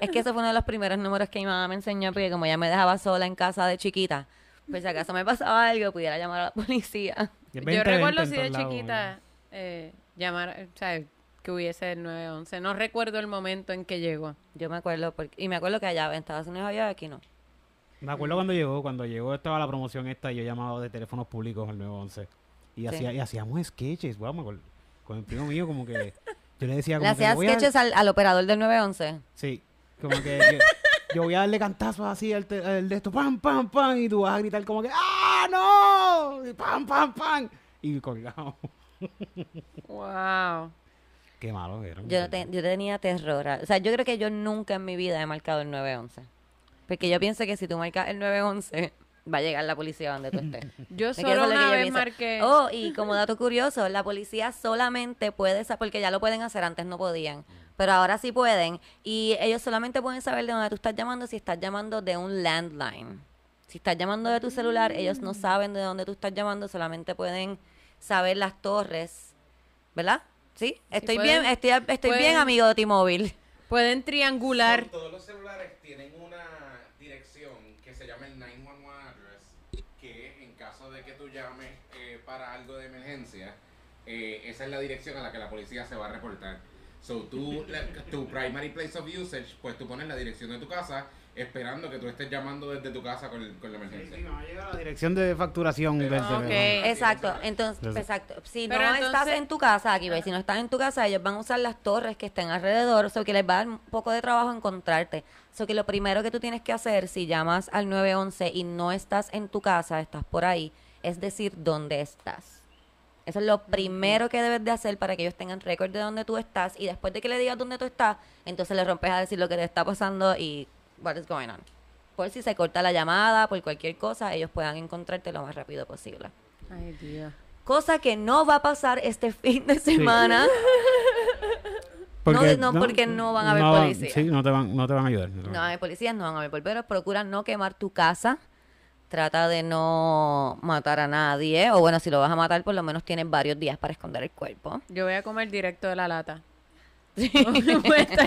Es que ese fue uno de los primeros números que mi mamá me enseñó, porque como ella me dejaba sola en casa de chiquita, pues si acaso me pasaba algo, pudiera llamar a la policía. Yo 20, recuerdo 20 si de chiquita eh, llamar, o sea, que hubiese el 911. No recuerdo el momento en que llegó. Yo me acuerdo, porque, y me acuerdo que allá en Estados Unidos había, aquí no. Me acuerdo cuando llegó, cuando llegó estaba la promoción esta y yo llamaba de teléfonos públicos al 911. Y, Sí. hacía, y hacíamos sketches, wow, me acuerdo, con el primo mío como que yo le decía como ¿Le que hacías sketches al, al operador del 911? Sí, como que yo, yo voy a darle cantazos así al, te- al de esto, pam, pam, pam, y tú vas a gritar como que ¡Ah, no! Y pam, pam, pam. Y colgamos. Wow. Qué malo era. Yo, te- yo tenía terror. O sea, yo creo que yo nunca en mi vida he marcado el 911. Porque yo pienso que si tú marcas el 911, va a llegar la policía donde tú estés. Yo solo es lo que una yo vez pienso. marqué. Oh, y como dato curioso, la policía solamente puede saber, porque ya lo pueden hacer, antes no podían, pero ahora sí pueden, y ellos solamente pueden saber de dónde tú estás llamando si estás llamando de un landline. Si estás llamando de tu celular, ellos no saben de dónde tú estás llamando, solamente pueden saber las torres, ¿verdad? ¿Sí? Estoy pueden- bien, estoy, estoy bien, amigo de T-Mobile. Pueden triangular. Todos los celulares tienen una dirección que se llama el 911 address, que en caso de que tú llames eh, para algo de emergencia, eh, esa es la dirección a la que la policía se va a reportar. So, tú, la- tu primary place of usage, pues tú pones la dirección de tu casa esperando que tú estés llamando desde tu casa con, con la emergencia. la dirección de facturación del Ah. Exacto, entonces, exacto. Si Pero no estás en tu casa, aquí, ve, si no estás en tu casa, ellos van a usar las torres que estén alrededor, o sea, que les va a dar un poco de trabajo encontrarte. So que lo primero que tú tienes que hacer si llamas al 911 y no estás en tu casa, estás por ahí, es decir dónde estás. Eso es lo primero que debes de hacer para que ellos tengan récord de dónde tú estás y después de que le digas dónde tú estás, entonces le rompes a decir lo que te está pasando y what is going on. Por si se corta la llamada, por cualquier cosa, ellos puedan encontrarte lo más rápido posible. Ay, Dios. Cosa que no va a pasar este fin de semana. no, no, porque no van a haber no, policías. Sí, no te van, no te van a ayudar. no van a hay policías, no van a haber volveros. Procura no quemar tu casa. Trata de no matar a nadie. O bueno, si lo vas a matar, por lo menos tienes varios días para esconder el cuerpo. Yo voy a comer directo de la lata.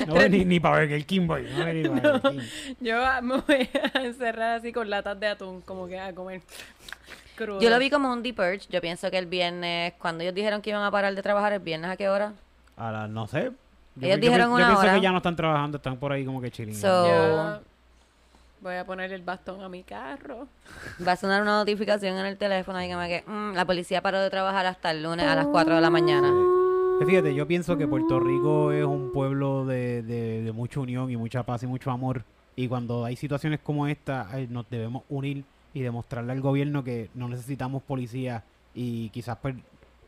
No voy ni, ni para Burger King, voy. No voy ni para Burger King. Yo me voy a encerrar así con latas de atún, como que a comer crudo. Yo lo vi como un deep purge. Yo pienso que el viernes, cuando ellos dijeron que iban a parar de trabajar, el viernes a qué hora? A la, no sé. Yo, Ellos yo dijeron una yo pienso hora. que ya no están trabajando, están por ahí como que chilling. So- voy a poner el bastón a mi carro. Va a sonar una notificación en el teléfono. Dígame que mm, la policía paró de trabajar hasta el lunes a las 4 de la mañana. Eh, Fíjate, yo pienso que Puerto Rico es un pueblo de, de, de mucha unión y mucha paz y mucho amor. Y cuando hay situaciones como esta, eh, nos debemos unir y demostrarle al gobierno que no necesitamos policía y quizás pues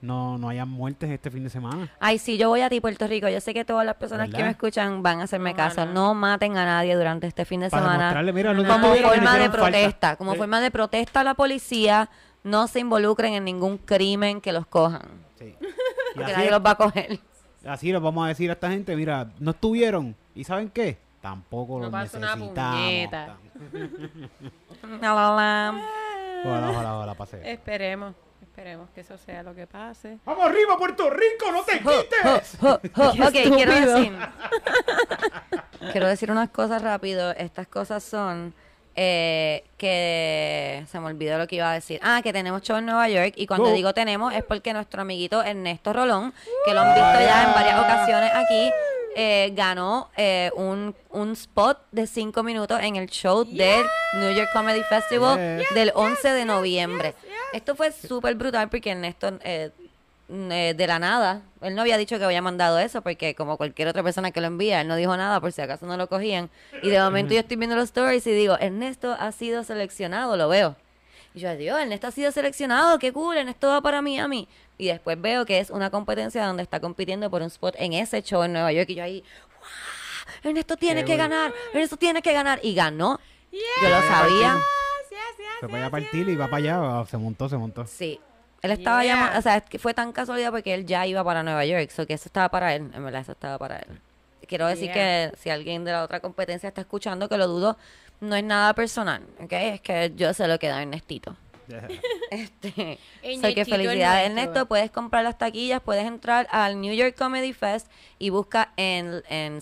no, no hayan muertes este fin de semana. Ay, sí, yo voy a ti, Puerto Rico. Yo sé que todas las personas que me escuchan van a hacerme caso. No maten a nadie durante este fin de Para semana. mira, no Como forma de falta. protesta. Como Sí. forma de protesta a la policía, no se involucren en ningún crimen que los cojan. Sí. Porque nadie los va a coger. así les vamos a decir a esta gente, mira, no estuvieron. ¿Y saben qué? Tampoco No los una necesitamos. puñeta. La, la, la. Ojalá, ojalá, ojalá pase. Esperemos, esperemos que eso sea lo que pase. ¡Vamos arriba, Puerto Rico! ¡No te quites! Ok, quiero estúpido. decir. quiero decir unas cosas rápido. Estas cosas son eh, que se me olvidó lo que iba a decir. Ah, que tenemos show en Nueva York. Y cuando Go. digo tenemos es porque nuestro amiguito Ernesto Rolón, que lo han visto ya en varias ocasiones aquí, eh, ganó eh, un, un spot de cinco minutos en el show del New York Comedy Festival del 11 de noviembre. Esto fue súper brutal porque Ernesto eh, eh, de la nada, él no había dicho que había mandado eso porque como cualquier otra persona que lo envía, él no dijo nada por si acaso no lo cogían. Y de momento yo estoy viendo los stories y digo, Ernesto ha sido seleccionado, lo veo. Y yo, Dios, Ernesto ha sido seleccionado, qué cool, Ernesto va para Miami. Y después veo que es una competencia donde está compitiendo por un spot en ese show en Nueva York. Y yo ahí, ¡Wow! Ernesto tiene Qué que bueno. ganar, Ernesto tiene que ganar. Y ganó. Yo lo sabía. Se vaya a partir y va para allá. Se montó, se montó. Sí. Él estaba Yeah. llamando, o sea, es que fue tan casualidad porque él ya iba para Nueva York, so que eso estaba para él, en verdad, eso estaba para él. Quiero decir Yeah. que si alguien de la otra competencia está escuchando, que lo dudo, no es nada personal, ¿ok? Es que yo se lo queda a Ernestito. Este, En so que felicidades nuestro. Ernesto, puedes comprar las taquillas, puedes entrar al New York Comedy Fest y busca en, en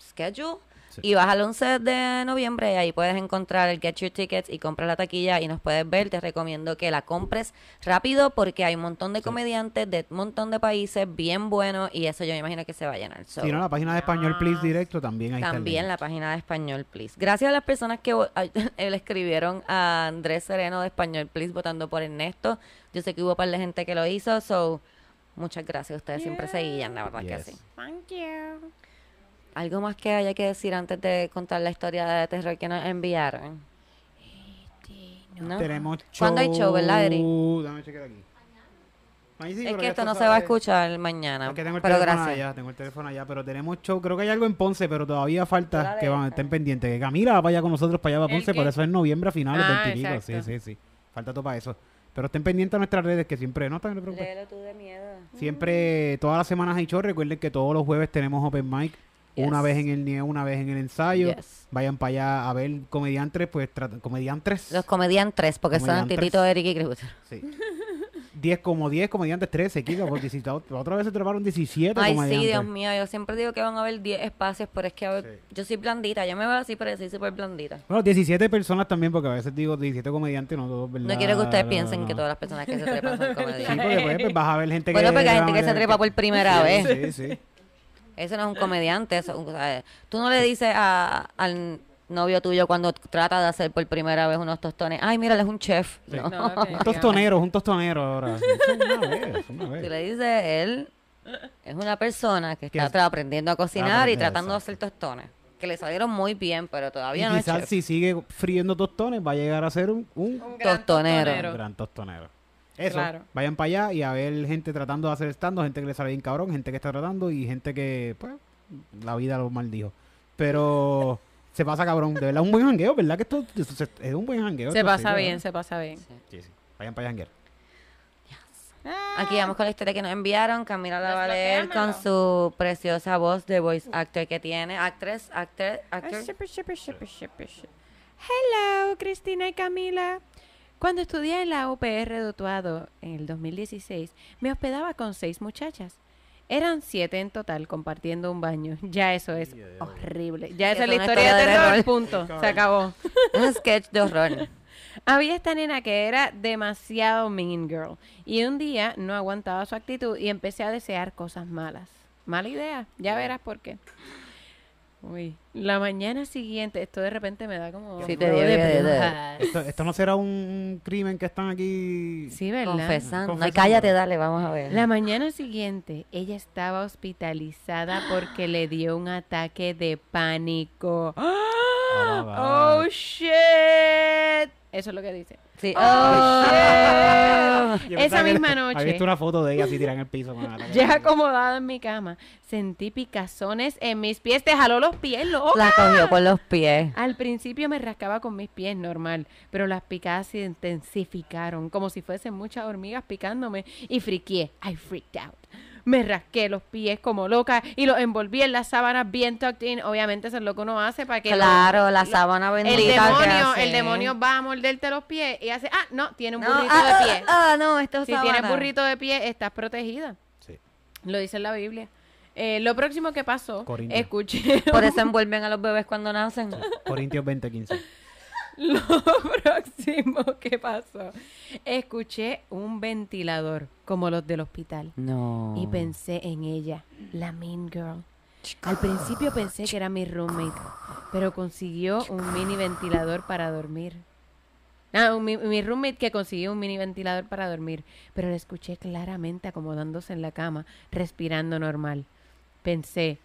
schedule Sí. y vas al 11 de noviembre y ahí puedes encontrar el Get Your Tickets y comprar la taquilla y nos puedes ver. Te recomiendo que la compres rápido porque hay un montón de comediantes de un montón de países bien buenos y eso yo me imagino que se va a llenar. So, Si no, la página de Español Please Directo también el también la página de Español Please. Gracias a las personas que le escribieron a Andrés Sereno de Español Please votando por Ernesto. Yo sé que hubo un par de gente que lo hizo, so muchas gracias. Ustedes siempre se guían, la verdad que sí. Thank you. ¿Algo más que haya que decir antes de contar la historia de terror que nos enviaron? ¿No? Tenemos show. ¿Cuándo hay show, verdad, Eri? Déjame chequear aquí. Ahí sí, es que esto no se va a escuchar mañana. Es que tengo el pero teléfono gracias. allá, tengo el teléfono allá, pero tenemos show. Creo que hay algo en Ponce, pero todavía falta que van, esta. estén pendientes. Que Camila va para allá con nosotros, para allá para ¿El Ponce, por eso es noviembre a finales Ah, del pico. Sí, exacto. sí, sí. Falta todo para eso. Pero estén pendientes a nuestras redes, que siempre, no están, no te preocupes. Léelo tú de miedo. Siempre, todas las semanas hay show. Recuerden que todos los jueves tenemos open mic. Una Yes. vez en el NIE, una vez en el ensayo. Yes. Vayan para allá a ver comediantes, pues comediantes. Los comediantes, porque son Comediantes. Titito, Eric y. Sí. 10 como 10 comediantes, 13, Kiko, por 17, otra vez se treparon 17 Ay, comediantes. sí, Dios mío, yo siempre digo que van a haber 10 espacios, pero es que a ver, Sí. yo soy blandita, yo me veo así, pero soy súper blandita. Bueno, 17 personas también, porque a veces digo 17 comediantes, no todos, ¿verdad? No quiero que ustedes piensen no, que no. todas las personas que se trepan son Sí, comediantes. porque pues, pues, vas a ver gente que... Bueno, porque hay gente que se trepa por primera Sí, vez. Sí, sí. Eso no es un comediante. Eso, o sea, tú no le dices a- al novio tuyo cuando trata de hacer por primera vez unos tostones, ay, mira, él es un chef. Sí. No. No, Un tostonero, un tostonero ahora. Es una vez, le dices, él es una persona que está es- aprendiendo a cocinar y tratando de hacer tostones. Que le salieron muy bien, pero Y todavía no es quizás chef. si sigue friendo tostones, va a llegar a ser un, un Un gran Tostonero. gran tostonero. Eso, Claro. vayan para allá y a ver gente tratando de hacer stand gente que le sale bien cabrón, gente que está tratando y gente que, pues, la vida lo maldijo. Pero se pasa cabrón, de verdad, un buen jangueo, ¿verdad? Que esto, esto se- es un buen jangueo. Se pasa bien, ¿verdad? se pasa bien. Sí, sí. Vayan para allá a janguear. Aquí vamos con la historia que nos enviaron. Camila la va a leer con su preciosa voz de voice actor que tiene. Actress, actor, actor. Hello, Cristina y Camila. Cuando estudié en la UPR de Utuado en el 2016, me hospedaba con seis muchachas. Eran siete en total compartiendo un baño. Ya eso es horrible. Ya esa es la una historia de historia de terror. terror. Punto. Se acabó. Un sketch de horror. Había esta nena que era demasiado mean girl. Y un día no aguantaba su actitud y empecé a desear cosas malas. Mala idea. Ya verás por qué. Uy. La mañana siguiente, esto de repente me da como... Sí, te dio de de-. Esto, esto no será un crimen que están aquí. Sí, ¿verdad? Confesando. No, cállate, dale, vamos a ver. La mañana siguiente, ella estaba hospitalizada porque le dio un ataque de pánico. Ah, ¡Oh, shit! Eso es lo que dice. Sí. ¡Oh, shit! Esa misma noche, visto una foto de ella así tirada en el piso. con ya acomodada en mi cama, sentí picazones en mis pies. Te jaló los pies, loca. La cogió por los pies. Al principio me rascaba con mis pies normal, pero las picadas se intensificaron, como si fuesen muchas hormigas picándome, y friqué. I freaked out. Me rasqué los pies como loca y los envolví en las sábanas bien tucked in. Obviamente eso es lo que uno hace para que... lo- Claro, la lo- sábana bendita. el demonio, el demonio va a morderte los pies y hace, ah, no, tiene un No, burrito ah, de pie. Ah, ah, no, esto es si sábana. tienes burrito de pie, estás protegida. Sí. Lo dice en la Biblia. Eh, lo próximo que pasó, Corintios. escuché Por eso envuelven a los bebés cuando nacen. Corintios 20:15. Lo próximo que pasó, escuché un ventilador como los del hospital No. y pensé en ella, la mean girl. Al principio pensé que era mi roommate, pero consiguió un mini ventilador para dormir. Ah, un mi, mi roommate que consiguió un mini ventilador para dormir, pero la escuché claramente acomodándose en la cama, respirando normal. Pensé,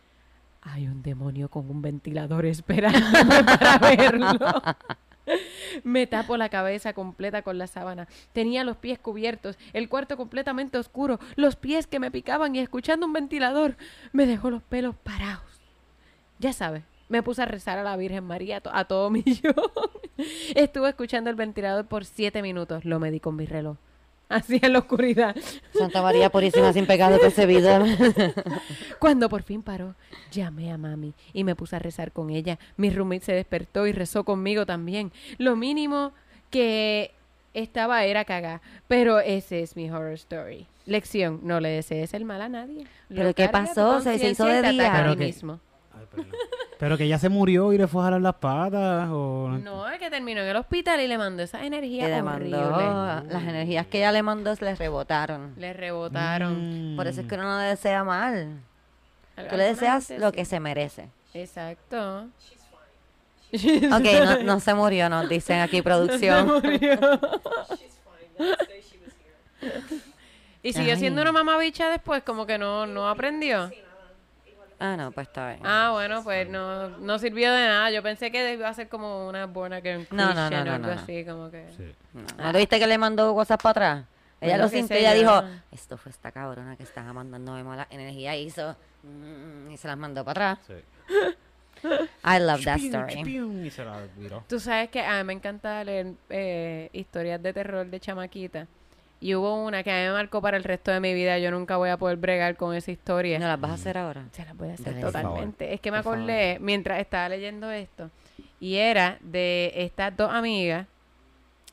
hay un demonio con un ventilador esperándome para verlo. Me tapo la cabeza completa con la sábana. Tenía los pies cubiertos, el cuarto completamente oscuro, los pies que me picaban y escuchando un ventilador me dejó los pelos parados. Ya sabes, me puse a rezar a la Virgen María a, to- a todo millón. Estuve escuchando el ventilador por siete minutos. Lo medí con mi reloj. Así en la oscuridad. Santa María Purísima sin pecado concebida. Cuando por fin paró, llamé a mami y me puse a rezar con ella. Mi roommate se despertó y rezó conmigo también. Lo mínimo que estaba era cagada. Pero ese es mi horror story. Lección, no le desees el mal a nadie. ¿Pero qué pasó? ¿Se- hizo de día? a que- mismo. Ay, perdón. Pero que ella se murió y le fue a jalar las patas o... No, es que terminó en el hospital y le mandó esa energía Que le horrible. mandó, las energías que ella le mandó se le rebotaron. Le rebotaron. Mm. Por eso es que uno no le desea mal. Tú le deseas lo que se merece. Exacto. Ok, no, no se murió, nos dicen aquí producción. Y siguió Ay. siendo una mamabicha después, como que no, no aprendió. Ah, no, pues está bien. Ah, bueno, pues no, no sirvió de nada. Yo pensé que iba a ser como una born again No, Christian no, no, o no, algo no, no. así, como que... Sí. ¿No, ¿No viste que le mandó cosas para atrás? Ella Bueno, lo sintió, ella dijo, esto fue esta cabrona que estaba mandándome mala energía y hizo, mm, y se las mandó para atrás. Sí. I love that story. Y se la viró. Tú sabes que a mí me encanta leer eh, historias de terror de chamaquita. Y hubo una que a mí me marcó para el resto de mi vida. Yo nunca voy a poder bregar con esa historia. ¿No las vas a hacer ahora? Se las voy a hacer Dale, totalmente. Es que me acordé mientras estaba leyendo esto. Y era de estas dos amigas.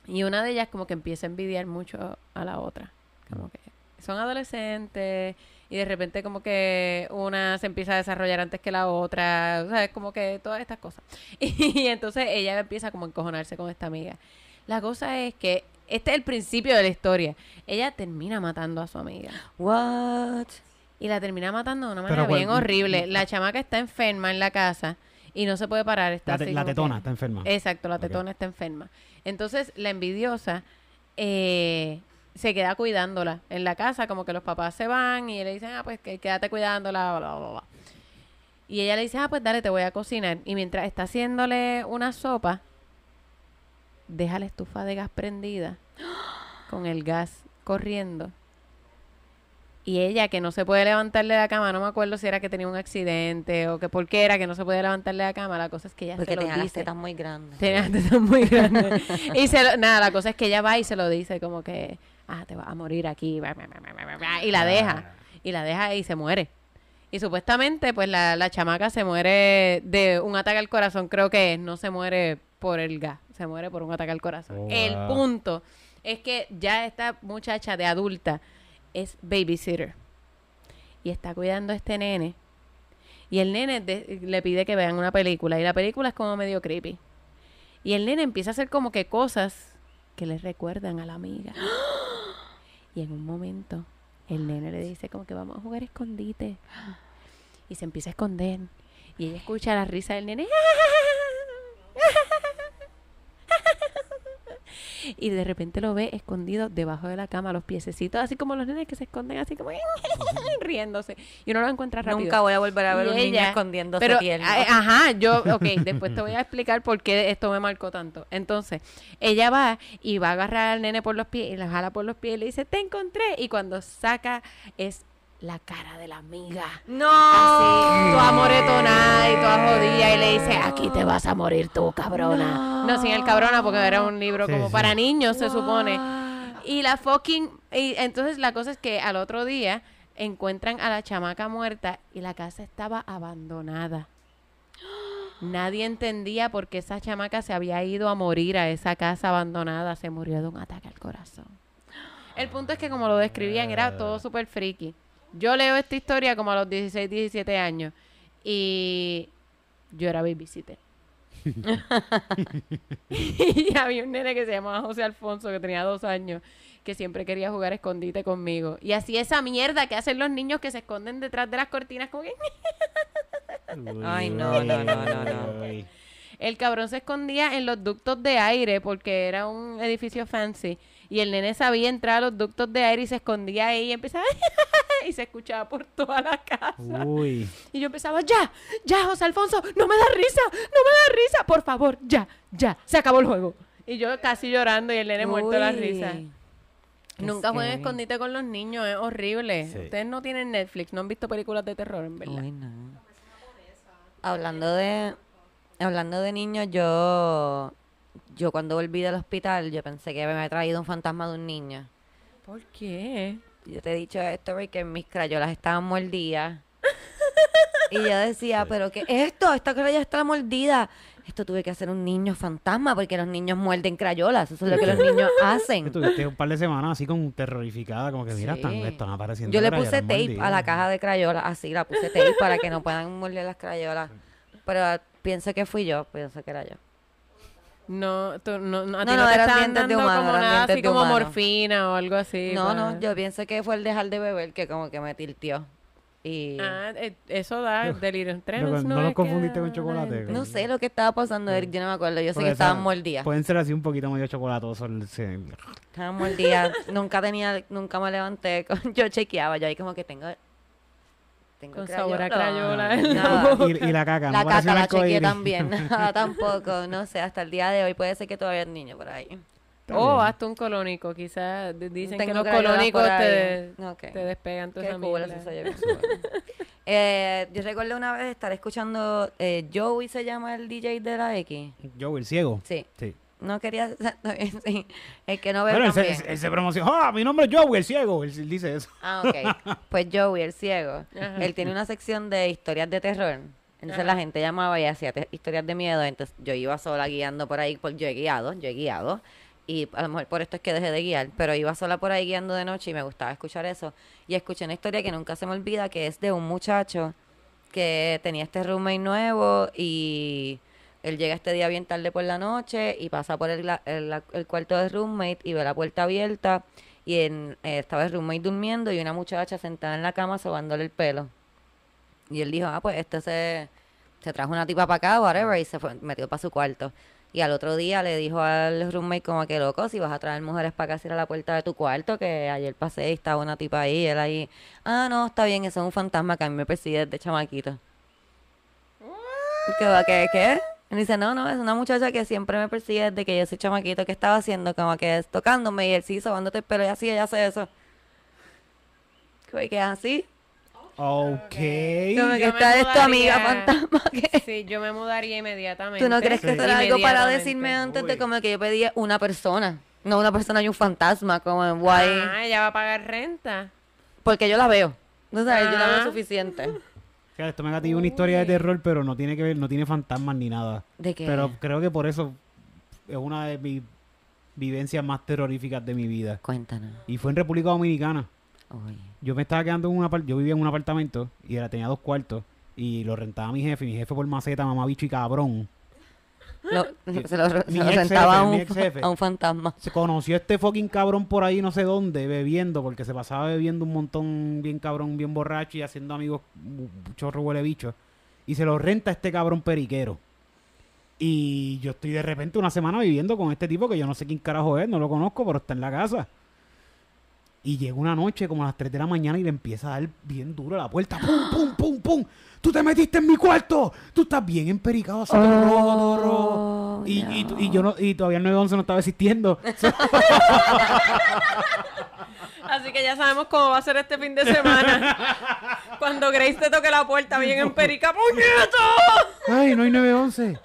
Y una de ellas como que empieza a envidiar mucho a la otra. Como que son adolescentes. Y de repente como que una se empieza a desarrollar antes que la otra. O sea, es como que todas estas cosas. Y entonces ella empieza como a encojonarse con esta amiga. La cosa es que este es el principio de la historia. Ella termina matando a su amiga. What? Y la termina matando de una Pero manera cuál- bien horrible. La chamaca está enferma en la casa y no se puede parar. Está La, te- así la como tetona que- está enferma. Exacto, la Ok. tetona está enferma. Entonces, la envidiosa eh, se queda cuidándola en la casa, como que los papás se van y le dicen, ah, pues que quédate cuidándola, bla, bla, bla. Y ella le dice, ah, pues dale, te voy a cocinar. Y mientras está haciéndole una sopa, deja la estufa de gas prendida, con el gas corriendo. Y ella, que no se puede levantar de la cama, no me acuerdo si era que tenía un accidente o que por qué era que no se puede levantar de la cama, la cosa es que ella Porque se lo tenía las dice. tetas muy grandes. Tenía las tetas muy grandes. y se lo- nada, la cosa es que ella va y se lo dice como que, ah, te vas a morir aquí, y la deja, y la deja y se muere. Y supuestamente, pues la, la chamaca se muere de un ataque al corazón, creo que es, no se muere por el gas, se muere por un ataque al corazón. Oh, el wow. punto es que ya esta muchacha de adulta es babysitter y está cuidando a este nene. Y el nene de- le pide que vean una película. Y la película es como medio creepy. Y el nene empieza a hacer como que cosas que le recuerdan a la amiga. Y en un momento, el nene le dice como que vamos a jugar escondite. Y se empieza a esconder. Y ella escucha la risa del nene. Y de repente lo ve escondido debajo de la cama, los piececitos, así como los nenes que se esconden así como riéndose. Y uno lo encuentra rápido. Nunca voy a volver a ver Y un niño escondiéndose Pero, tierno. a- ajá, yo, ok, después te voy a explicar por qué esto me marcó tanto. Entonces, ella va y va a agarrar al nene por los pies y la jala por los pies y le dice, te encontré. Y cuando saca es la cara de la amiga. ¡No! Así, toda moretonada y toda jodida y le dice, aquí te vas a morir tú, cabrona. No, sin el cabrona porque era un libro Sí, como sí. para niños, se supone. Y la fucking... Y entonces la cosa es que al otro día encuentran a la chamaca muerta y la casa estaba abandonada. Nadie entendía por qué esa chamaca se había ido a morir a esa casa abandonada. Se murió de un ataque al corazón. El punto es que como lo describían era todo súper friki. Yo leo esta historia como a los 16, 17 años y yo era babysitter. y había un nene que se llamaba José Alfonso que tenía dos años que siempre quería jugar escondite conmigo. Y así esa mierda que hacen los niños que se esconden detrás de las cortinas como que... Ay, no, no, no, no, no. El cabrón se escondía en los ductos de aire porque era un edificio fancy. Y el nene sabía entrar a los ductos de aire y se escondía ahí y empezaba... y se escuchaba por toda la casa. Uy. Y yo empezaba, ya, ya, José Alfonso, no me da risa, no me da risa, por favor, ya, ya, se acabó el juego. Y yo casi llorando y el nene muerto de la risa. Nunca jueguen escondite con los niños, es horrible. Sí. Ustedes no tienen Netflix, no han visto películas de terror, en verdad. Uy, no. Hablando de hablando de niños, yo yo cuando volví del hospital, yo pensé que me había traído un fantasma de un niño. ¿Por qué? Yo te he dicho esto porque mis crayolas estaban mordidas. Y yo decía, pero ¿qué es esto? Esta crayona está mordida. Esto tuve que hacer un niño fantasma porque los niños muerden crayolas. Eso es lo que los niños hacen. Estuviste un par de semanas así con terrorificada, como que mira, Sí. están, están apareciendo. Yo le puse tape mordidas. a la caja de crayolas, así la puse tape para que no puedan morder las crayolas. Pero pienso que fui yo, pienso que era yo. No, tú, no, no, a ti No, no, no, te eran dientes de humano, como eran nada así como humano. morfina o algo así. No, para- no, yo pienso que fue el dejar de beber que como que me tiltió. Y Ah, eh, eso da delirium tremens, Loco, ¿no? ¿no que confundiste con chocolate? no sé lo que estaba pasando, Eric, yo no me acuerdo. Yo sé Porque que estaban mordidas. Pueden ser así un poquito medio chocolatosos. el- sí. Estaban mordidas. nunca tenía, nunca me levanté. con- yo chequeaba, yo ahí como que tengo... tengo Con sabor a crayola. crayola boca. Y, y la caca. La ¿no caca la chequeé también. Nada, tampoco. No sé, hasta el día de hoy puede ser que todavía hay niño por ahí. O bien. hasta un colónico, quizás dicen que Tengo los crayolas colónicos te, te despegan bien cool. Eh, yo recuerdo una vez estar escuchando eh, Joey se llama el DJ de la X. Joe, el ciego. Sí. Sí. No quería sí. El que no ve Bueno, él se, él se promocionó. ¡Ah, mi nombre es Joe, el ciego! Él, él dice eso. Ah, ok. Pues Joey, el ciego, Ajá. él tiene una sección de historias de terror. Entonces la gente llamaba y hacía historias de miedo. Entonces yo iba sola guiando por ahí, por, yo he guiado, yo he guiado. Y a lo mejor por esto es que dejé de guiar, pero iba sola por ahí guiando de noche y me gustaba escuchar eso. Y escuché una historia que nunca se me olvida, que es de un muchacho que tenía este roommate nuevo y él llega este día bien tarde por la noche y pasa por el, el, cuarto del roommate y ve la puerta abierta y en, eh, estaba el roommate durmiendo y una muchacha sentada en la cama sobándole el pelo. Y él dijo, ah, pues este se, se trajo una tipa para acá, whatever, y se fue, metió para su cuarto. Y al otro día le dijo al roommate como que loco, si vas a traer mujeres para acá, cierra la puerta de tu cuarto, que ayer pasé y estaba una tipa ahí, y él ahí, ah, no, está bien, eso es un fantasma que a mí me persigue desde chamaquito. ¿Qué va? ¿Qué? ¿Qué? Él dice, no, no, es una muchacha que siempre me persigue desde que yo soy chamaquito, que estaba haciendo como que es tocándome y él sí, sobándote el pelo y así, ella hace eso. Que que es así. Ok. Como que Yo me esta es tu amiga fantasma. que- Sí, yo me mudaría inmediatamente. ¿Tú no crees que Sí. era algo para decirme antes de como que yo pedía una persona? No una persona y un fantasma, como en guay. Ah, ella va a pagar renta. Porque yo la veo. No sabes, yo la veo Ah. suficiente. Claro, esto me tiene una historia de terror, pero no tiene que ver, no tiene fantasmas ni nada. ¿De qué? Pero creo que por eso es una de mis vivencias más terroríficas de mi vida. Cuéntanos. Y fue en República Dominicana. Oye. Yo me estaba quedando en un apart- yo vivía en un apartamento y era, tenía dos cuartos y lo rentaba mi jefe. Mi jefe por maceta, mamá bicho y cabrón. Lo- se lo, se lo a un, a un fantasma. Se conoció a este fucking cabrón por ahí no sé dónde, bebiendo, porque se pasaba bebiendo un montón bien cabrón, bien borracho y haciendo amigos chorro huele bicho. Y se lo renta a este cabrón periquero. Y yo estoy de repente una semana viviendo con este tipo que yo no sé quién carajo es, no lo conozco, pero está en la casa. Y llega una noche como a las 3 de la mañana y le empieza a dar bien duro a la puerta. ¡Pum, pum, pum, pum! ¡Tú te metiste en mi cuarto! ¡Tú estás bien empericado, así todo rojo, todo rojo! Oh, Y, y, no. y yo no, y todavía el 911 no estaba existiendo. Así que ya sabemos cómo va a ser este fin de semana. Cuando Grace te toque la puerta bien en perica, ¡puñeto! Ay, no hay 911.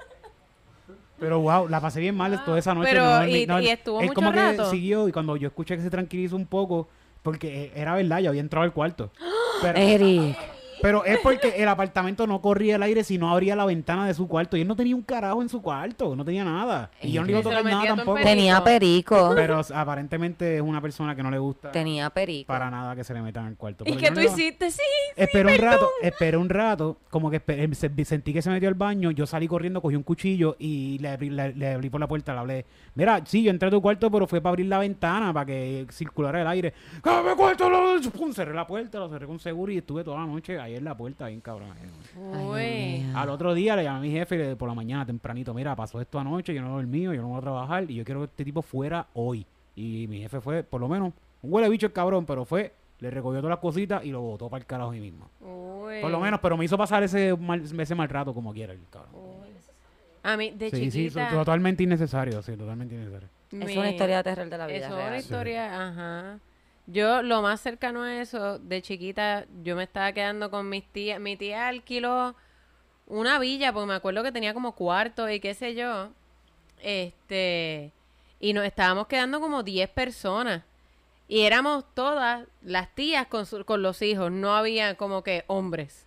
Pero wow, la pasé bien mal toda esa noche. Pero, no. ¿y- No, y estuvo él mucho como rato? que siguió y cuando yo escuché que se tranquilizó un poco, porque eh, era verdad, yo había entrado al cuarto. Pero, Eric. Pero es porque el apartamento no corría el aire si no abría la ventana de su cuarto. Y él no tenía un carajo en su cuarto, no tenía nada. Y yo no le iba a Y tocar nada tampoco. perico. Tenía perico. Pero aparentemente es una persona que no le gusta Tenía perico. para nada que se le metan al cuarto. ¿Y Pero qué yo no tú hiciste? Sí. Esperé un rato, esperé un rato, como que sentí que se metió al baño, yo salí corriendo, cogí un cuchillo y le abrí, le, le abrí por la puerta, le hablé, mira, sí, yo entré a tu cuarto, pero fue para abrir la ventana, para que circulara el aire. ¡Que me cuarto! Lo... Pum, cerré la puerta, lo cerré con seguro y estuve toda la noche ahí en la puerta, bien cabrón. Ay. Al otro día le llamé a mi jefe le- por la mañana tempranito, mira, pasó esto anoche, yo no dormí, yo no voy a trabajar y yo quiero que este tipo fuera hoy. Y mi jefe fue, por lo menos, un huele bicho el cabrón, pero fue, le recogió todas las cositas y lo botó para el carajo ahí mismo. Uy. Por lo menos, pero me hizo pasar ese mal, ese mal rato como quiera el cabrón. A mí, de sí, sí, chiquita... totalmente innecesario, sí, totalmente innecesario. Es una historia de terror de la vida es una historia, ajá. Yo, lo más cercano a eso, de chiquita, yo me estaba quedando con mis tías. Mi tía alquiló una villa, porque me acuerdo que tenía como cuarto y qué sé yo. Este, y nos estábamos quedando como 10 personas. Y éramos todas las tías con, su- con los hijos, no había como que hombres.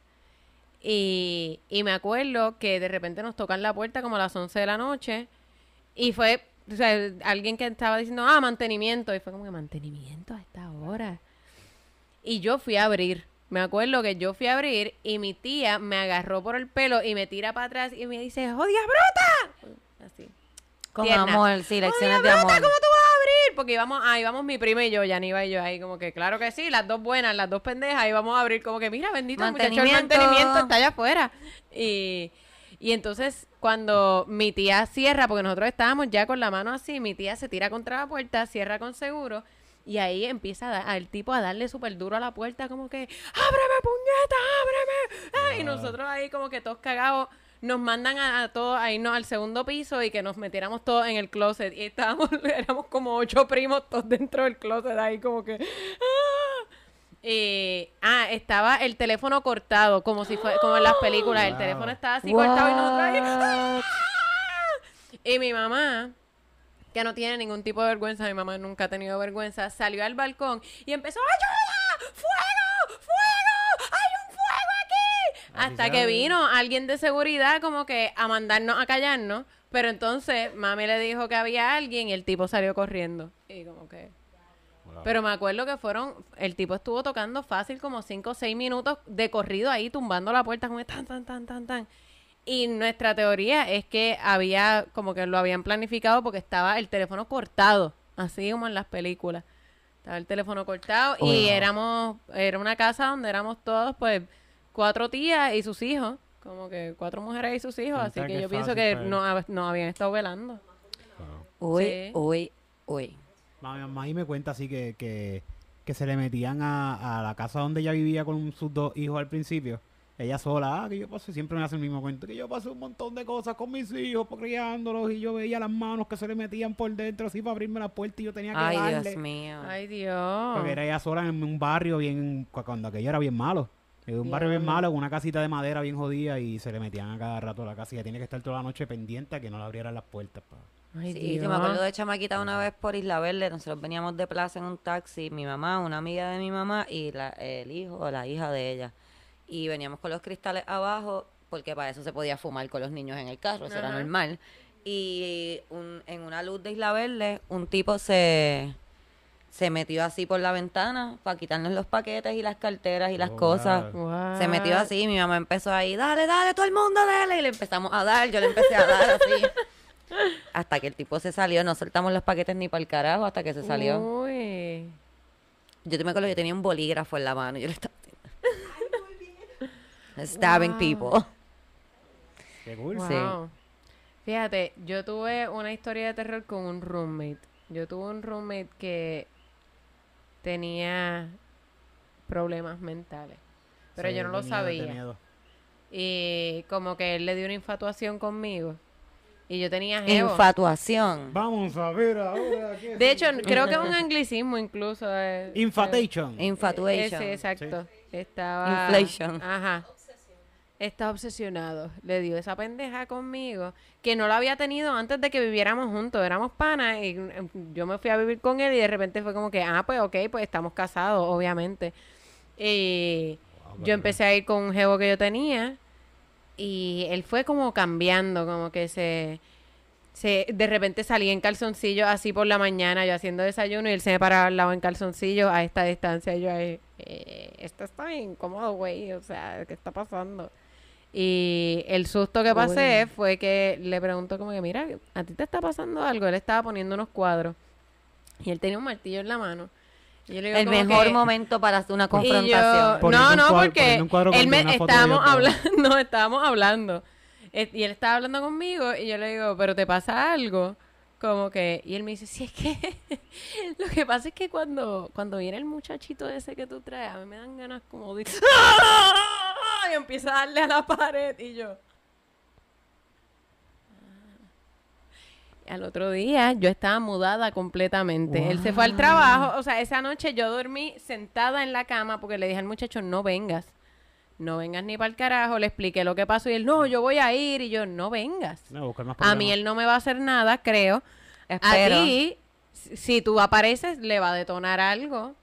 Y, y me acuerdo que de repente nos tocan la puerta como a las 11 de la noche. Y fue, o sea, alguien que estaba diciendo, ah, mantenimiento. Y fue como que mantenimiento a esta hora. Y yo fui a abrir. Me acuerdo que yo fui a abrir y mi tía me agarró por el pelo y me tira para atrás y me dice, ¡Jodia bruta! Así. Con Tierna. amor, sí, lecciones de "Jodia, amor. ¿Cómo tú vas a abrir? Porque íbamos, ah, íbamos mi prima y yo, Yaniva y yo ahí, como que claro que sí, las dos buenas, las dos pendejas, y vamos a abrir, como que mira, bendito el muchacho, el Mantenimiento. mantenimiento está allá afuera. Y, y entonces, cuando mi tía cierra, porque nosotros estábamos ya con la mano así, mi tía se tira contra la puerta, cierra con seguro. Y ahí empieza a dar- al tipo a darle súper duro a la puerta, como que, ábreme, puñeta, ábreme. Ah, Y nosotros ahí como que todos cagados, nos mandan a, a todos a irnos al segundo piso y que nos metiéramos todos en el closet. Y estábamos, éramos como ocho primos todos dentro del closet ahí como que... ¡ah! Y, ah, estaba el teléfono cortado, como si fue, como en las películas, el teléfono estaba así cortado y nosotros y mi mamá, que no tiene ningún tipo de vergüenza, mi mamá nunca ha tenido vergüenza, salió al balcón y empezó, ¡ayuda! ¡Fuego! ¡Fuego! ¡Hay un fuego aquí! Así Hasta que vino alguien de seguridad como que a mandarnos a callarnos, pero entonces mami le dijo que había alguien y el tipo salió corriendo. Y como que... Pero me acuerdo que fueron, el tipo estuvo tocando fácil como 5 o 6 minutos de corrido ahí, tumbando la puerta como tan, tan, tan, tan, tan. Y nuestra teoría es que había, como que lo habían planificado porque estaba el teléfono cortado, así como en las películas. Estaba el teléfono cortado y Wow. éramos, era una casa donde éramos todos, pues, cuatro tías y sus hijos, como que cuatro mujeres y sus hijos, así que que yo pienso que no, hab- no habían estado velando. Uy, Sí. uy, uy. Mamá ahí me cuenta así que, que, que se le metían a, a la casa donde ella vivía con sus dos hijos al principio. Ella sola, ah, que yo pasé, siempre me hace el mismo cuento, que yo pasé un montón de cosas con mis hijos, pues, criándolos, y yo veía las manos que se le metían por dentro así para abrirme la puerta y yo tenía que Ay, darle. Dios mío. Ay, Dios. Porque era ella sola en un barrio bien, cu- cuando aquello era bien malo. En un barrio bien malo, con una casita de madera bien jodida y se le metían a cada rato a la casa y ella tiene que estar toda la noche pendiente a que no le abrieran las puertas. pa. Ay, Sí, Dios. yo me acuerdo de chamaquita una vez por Isla Verde, nosotros veníamos de plaza en un taxi, mi mamá, una amiga de mi mamá y la- el hijo o la hija de ella. Y veníamos con los cristales abajo, porque para eso se podía fumar con los niños en el carro, eso era normal. Y un- en una luz de Isla Verde, un tipo se, se metió así por la ventana para quitarnos los paquetes y las carteras y las Oh, cosas. wow. Se metió así, mi mamá empezó ahí, dale, dale, todo el mundo, dale. Y le empezamos a dar, yo le empecé a dar así. Hasta que el tipo se salió, no soltamos los paquetes ni para el carajo hasta que se salió. Uy. Yo te me acuerdo que yo tenía un bolígrafo en la mano y yo le estaba haciendo. Stabbing Wow. people. Qué cool. Sí. Wow. Fíjate, yo tuve una historia de terror con un roommate. Yo tuve un roommate que tenía problemas mentales, pero Sí, yo no lo sabía. miedo. Y como que él le dio una infatuación conmigo. Y yo tenía jevo. Infatuación. Vamos a ver ahora qué De hecho, creo que es un anglicismo incluso. eh, Infatation. Infatuation. Ese, exacto. Estaba. Inflation. Ajá. Está obsesionado. Le dio esa pendeja conmigo que no la había tenido antes de que viviéramos juntos. Éramos panas y eh, yo me fui a vivir con él y de repente fue como que, ah, pues ok, pues estamos casados, obviamente. Y yo empecé a ir con un jevo que yo tenía y él fue como cambiando, como que se... se de repente salía en calzoncillo así por la mañana, yo haciendo desayuno y él se me paraba al lado en calzoncillo a esta distancia. Y yo ahí, eh, esto está bien incómodo, güey, o sea, ¿qué está pasando? Y el susto que pasé Uy. fue que le pregunto como que, mira, ¿a ti te está pasando algo? Él estaba poniendo unos cuadros y él tenía un martillo en la mano. El mejor que- momento para hacer una yo- confrontación. No, no, cuadro- porque él me, estábamos hablando, estábamos hablando. Y él estaba hablando conmigo y yo le digo, pero ¿te pasa algo? Como que, y él me dice, sí, es que lo que pasa es que cuando, cuando viene el muchachito ese que tú traes, a mí me dan ganas como de... Y empieza a darle a la pared y yo... al otro día yo estaba mudada completamente. Él se fue al trabajo. O sea, esa noche yo dormí sentada en la cama porque le dije al muchacho, no vengas. No vengas ni para el carajo. Le expliqué lo que pasó y él, no, yo voy a ir. Y yo, no vengas. No, más A mí él no me va a hacer nada, creo. Espero. A ti, si si tú apareces, le va a detonar algo.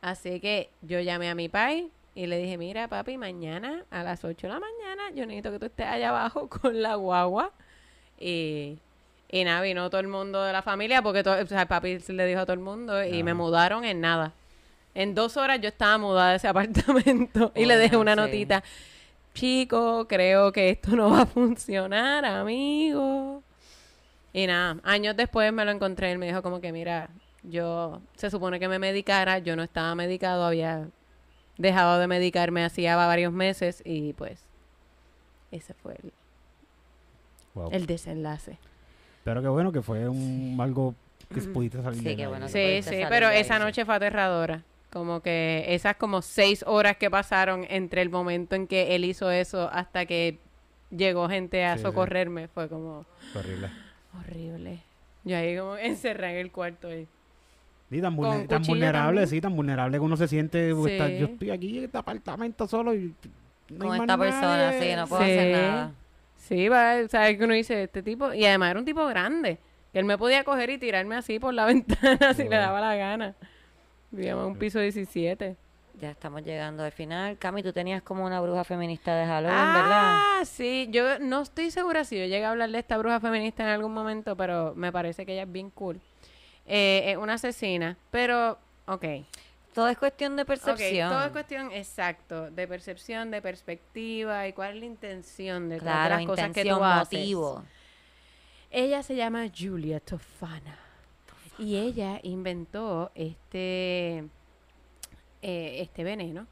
Así que yo llamé a mi pai, Y le dije, mira, papi, mañana a las 8 de la mañana yo necesito que tú estés allá abajo con la guagua. Y, y nada, vino todo el mundo de la familia porque todo, o sea, papi le dijo a todo el mundo y me mudaron en nada. En dos horas yo estaba mudada de ese apartamento y le dejé una sí. notita. Chico, creo que esto no va a funcionar, amigo. Y nada, años después me lo encontré y él me dijo como que, mira, yo se supone que me medicara, yo no estaba medicado, había dejado de medicarme hacía varios meses y pues ese fue el, Wow. el desenlace. Pero qué bueno que fue un algo que pudiste salir Sí, de qué bueno que Sí, sí, pero esa sí. noche fue aterradora. Como que esas como seis horas que pasaron entre el momento en que él hizo eso hasta que llegó gente a Sí, sí. socorrerme fue como horrible. horrible. Yo ahí como encerrada en el cuarto ahí. Y tan, vulnerable, también. sí, tan vulnerable que uno se siente. está- Sí. yo estoy aquí en este apartamento solo y no Con hay esta persona, nadie. sí, no puedo Sí. hacer nada. Sí, va, o sea, que uno dice, este tipo, y además era un tipo grande, que él me podía coger y tirarme así por la ventana si le daba la gana. Vivíamos en un piso 17. Ya estamos llegando al final. Cami, tú tenías como una bruja feminista de Halloween, ¿verdad? Ah, sí, yo no estoy segura si yo llegué a hablar de esta bruja feminista en algún momento, pero me parece que ella es bien cool. Eh, es una asesina, pero, ok. Todo es cuestión de percepción. todo es cuestión, exacto, de percepción, de perspectiva y cuál es la intención de claro, las cosas que tú haces. motivo. Ella se llama Julia Tofana. Y ella inventó este, eh, este veneno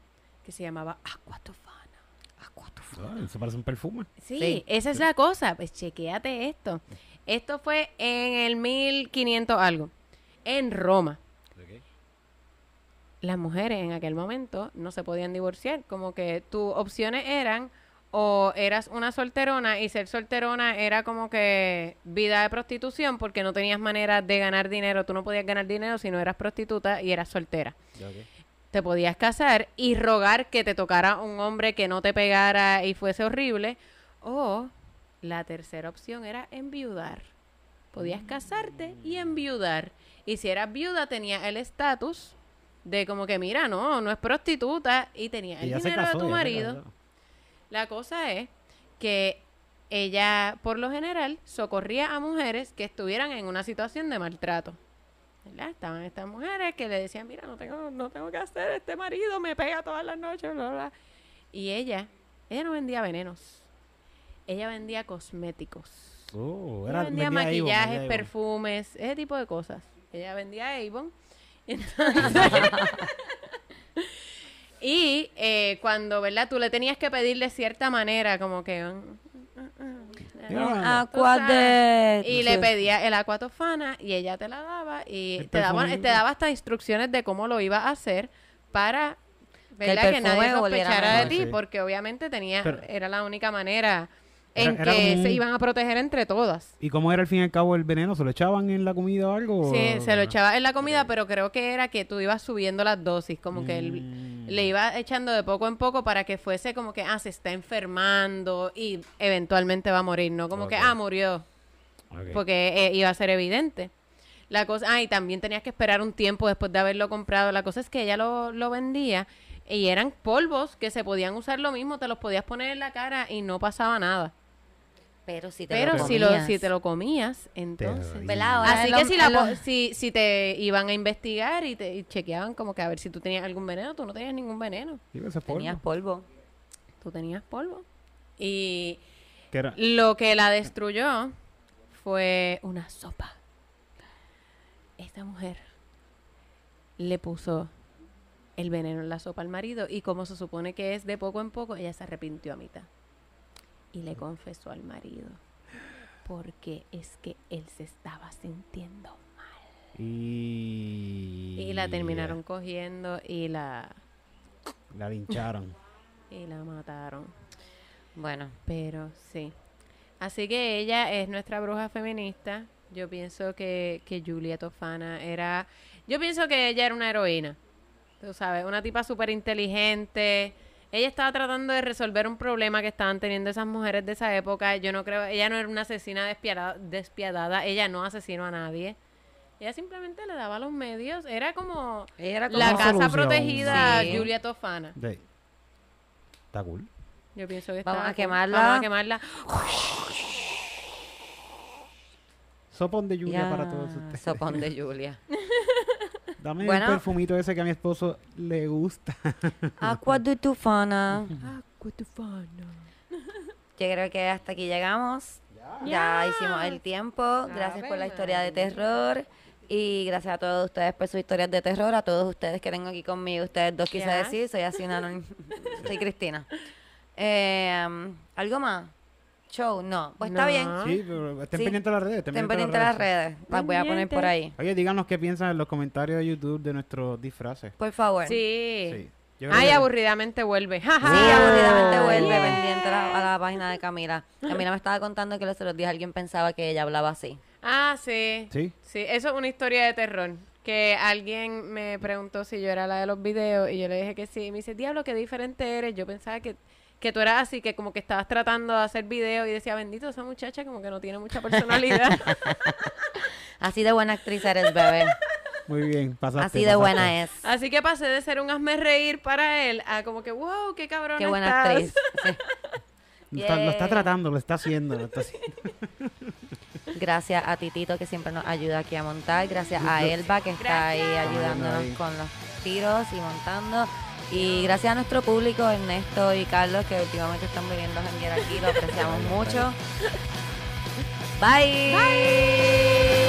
que se llamaba Aquatofana. Ah, eso parece un perfume. Sí, Sí. esa es la cosa. Pues chequéate esto. Esto fue en el 1500 algo, en Roma. Las mujeres en aquel momento no se podían divorciar. Como que tus opciones eran o eras una solterona y ser solterona era como que vida de prostitución porque no tenías manera de ganar dinero. Tú no podías ganar dinero si no eras prostituta y eras soltera te podías casar y rogar que te tocara un hombre que no te pegara y fuese horrible. O la tercera opción era enviudar. Podías casarte y enviudar. Y si eras viuda, tenías el estatus de como que, mira, no, no es prostituta y tenía el Ella dinero casó, de tu ella marido. La cosa es que ella, por lo general, socorría a mujeres que estuvieran en una situación de maltrato. ¿verdad? Estaban estas mujeres que le decían, mira, no tengo, no tengo que hacer, este marido me pega todas las noches, bla, bla, bla". Y ella, ella no vendía venenos. Ella vendía cosméticos. Oh, Ella era, vendía vendía maquillajes, Avon. perfumes, ese tipo de cosas. Ella vendía Avon. Entonces, y eh, cuando, ¿verdad? Tú le tenías que pedir de cierta manera, como que... mm, mm, mm, Aqua sabes. de... y le pedía el aquatofana y ella te la daba y El te daba, te daba hasta instrucciones de cómo lo iba a hacer para ¿verdad? que, nadie sospechara de mejor. ti Sí. porque obviamente tenía Pero- era la única manera Era- en era que se iban a proteger entre todas. ¿Y cómo era al fin y al cabo el veneno? ¿Se lo echaban en la comida o algo? Sí, o- se lo echaba en la comida, pero creo que era que tú ibas subiendo las dosis, como que él Mm. le iba echando de poco en poco para que fuese como que, ah, se está enfermando y eventualmente va a morir, no como que, ah, murió, porque eh, iba a ser evidente. La cosa, ah, y también tenías que esperar un tiempo después de haberlo comprado. La cosa es que ella lo, lo vendía y eran polvos que se podían usar lo mismo, te los podías poner en la cara y no pasaba nada. Pero si te Pero lo si, lo, comías, si te lo comías, entonces... doy. ¿verdad? Ahora Así que lo- si, la lo- si, si te iban a investigar y te y chequeaban como que a ver si tú tenías algún veneno, tú no tenías ningún veneno. Ese polvo. Tenías polvo. Tú tenías polvo. Y lo que la destruyó fue una sopa. Esta mujer le puso el veneno en la sopa al marido y como se supone que es de poco en poco, ella se arrepintió a mitad. Y le confesó al marido. Porque es que él se estaba sintiendo mal. Y... Y la terminaron cogiendo y la, La lincharon. y la mataron. Bueno, Pero sí. Así que ella es nuestra bruja feminista. Yo pienso que, que Julia Tofana era... Yo pienso que ella era una heroína. Tú sabes, una tipa súper inteligente. Ella estaba tratando de resolver un problema que estaban teniendo esas mujeres de esa época. Yo no creo... Ella no era una asesina despiadada. despiadada. Ella no asesinó a nadie. Ella simplemente le daba los medios. Era como ella era como... la casa solución. protegida Sí. Julia Tofana. Sí. Está cool. Yo pienso que Vamos está a cool. quemarla. Vamos a quemarla. Sopón de Ya, para todos ustedes. Sopón de Julia. Dame Bueno. el perfumito ese que a mi esposo le gusta. Aqua de Tufana. Yo creo que hasta aquí llegamos. Ya, hicimos el tiempo. Gracias por la historia de terror. Y gracias a todos ustedes por sus historias de terror. A todos ustedes que tengo aquí conmigo. Ustedes dos quise decir. Soy así no- soy Cristina. Eh, ¿Algo más? ¿Show? No. Pues está No. bien. Sí, pero estén Sí. pendientes de las redes. Estén pendientes de las redes. Las voy a poner por ahí. Oye, díganos qué piensan en los comentarios de YouTube de nuestros disfraces. Por favor. Sí. Sí. Ay, aburridamente vuelve. Sí, aburridamente vuelve Yeah. pendiente a la, a la página de Camila. Camila me estaba contando que los otros días alguien pensaba que ella hablaba así. Ah, sí. Sí. Sí, eso es una historia de terror. Que alguien me preguntó si yo era la de los videos y yo le dije que sí. Y me dice, diablo, qué diferente eres. Yo pensaba que, que tú eras así, que como que estabas tratando de hacer videos y decía, bendito, esa muchacha como que no tiene mucha personalidad. Así de buena actriz eres, bebé. Muy bien, pasaste. Así de buena es. así que pasé de ser un hazme reír para él a como que, wow, qué cabrón Qué buena estás". actriz. Sí. Lo está, lo está tratando, lo está haciendo. Lo está haciendo. Gracias a Titito que siempre nos ayuda aquí a montar. Gracias a Elba que está ahí Gracias. ayudándonos Ahí. con los tiros y montando. Y gracias a nuestro público, Ernesto y Carlos, que últimamente están viniendo a aquí. Lo apreciamos mucho. Bye.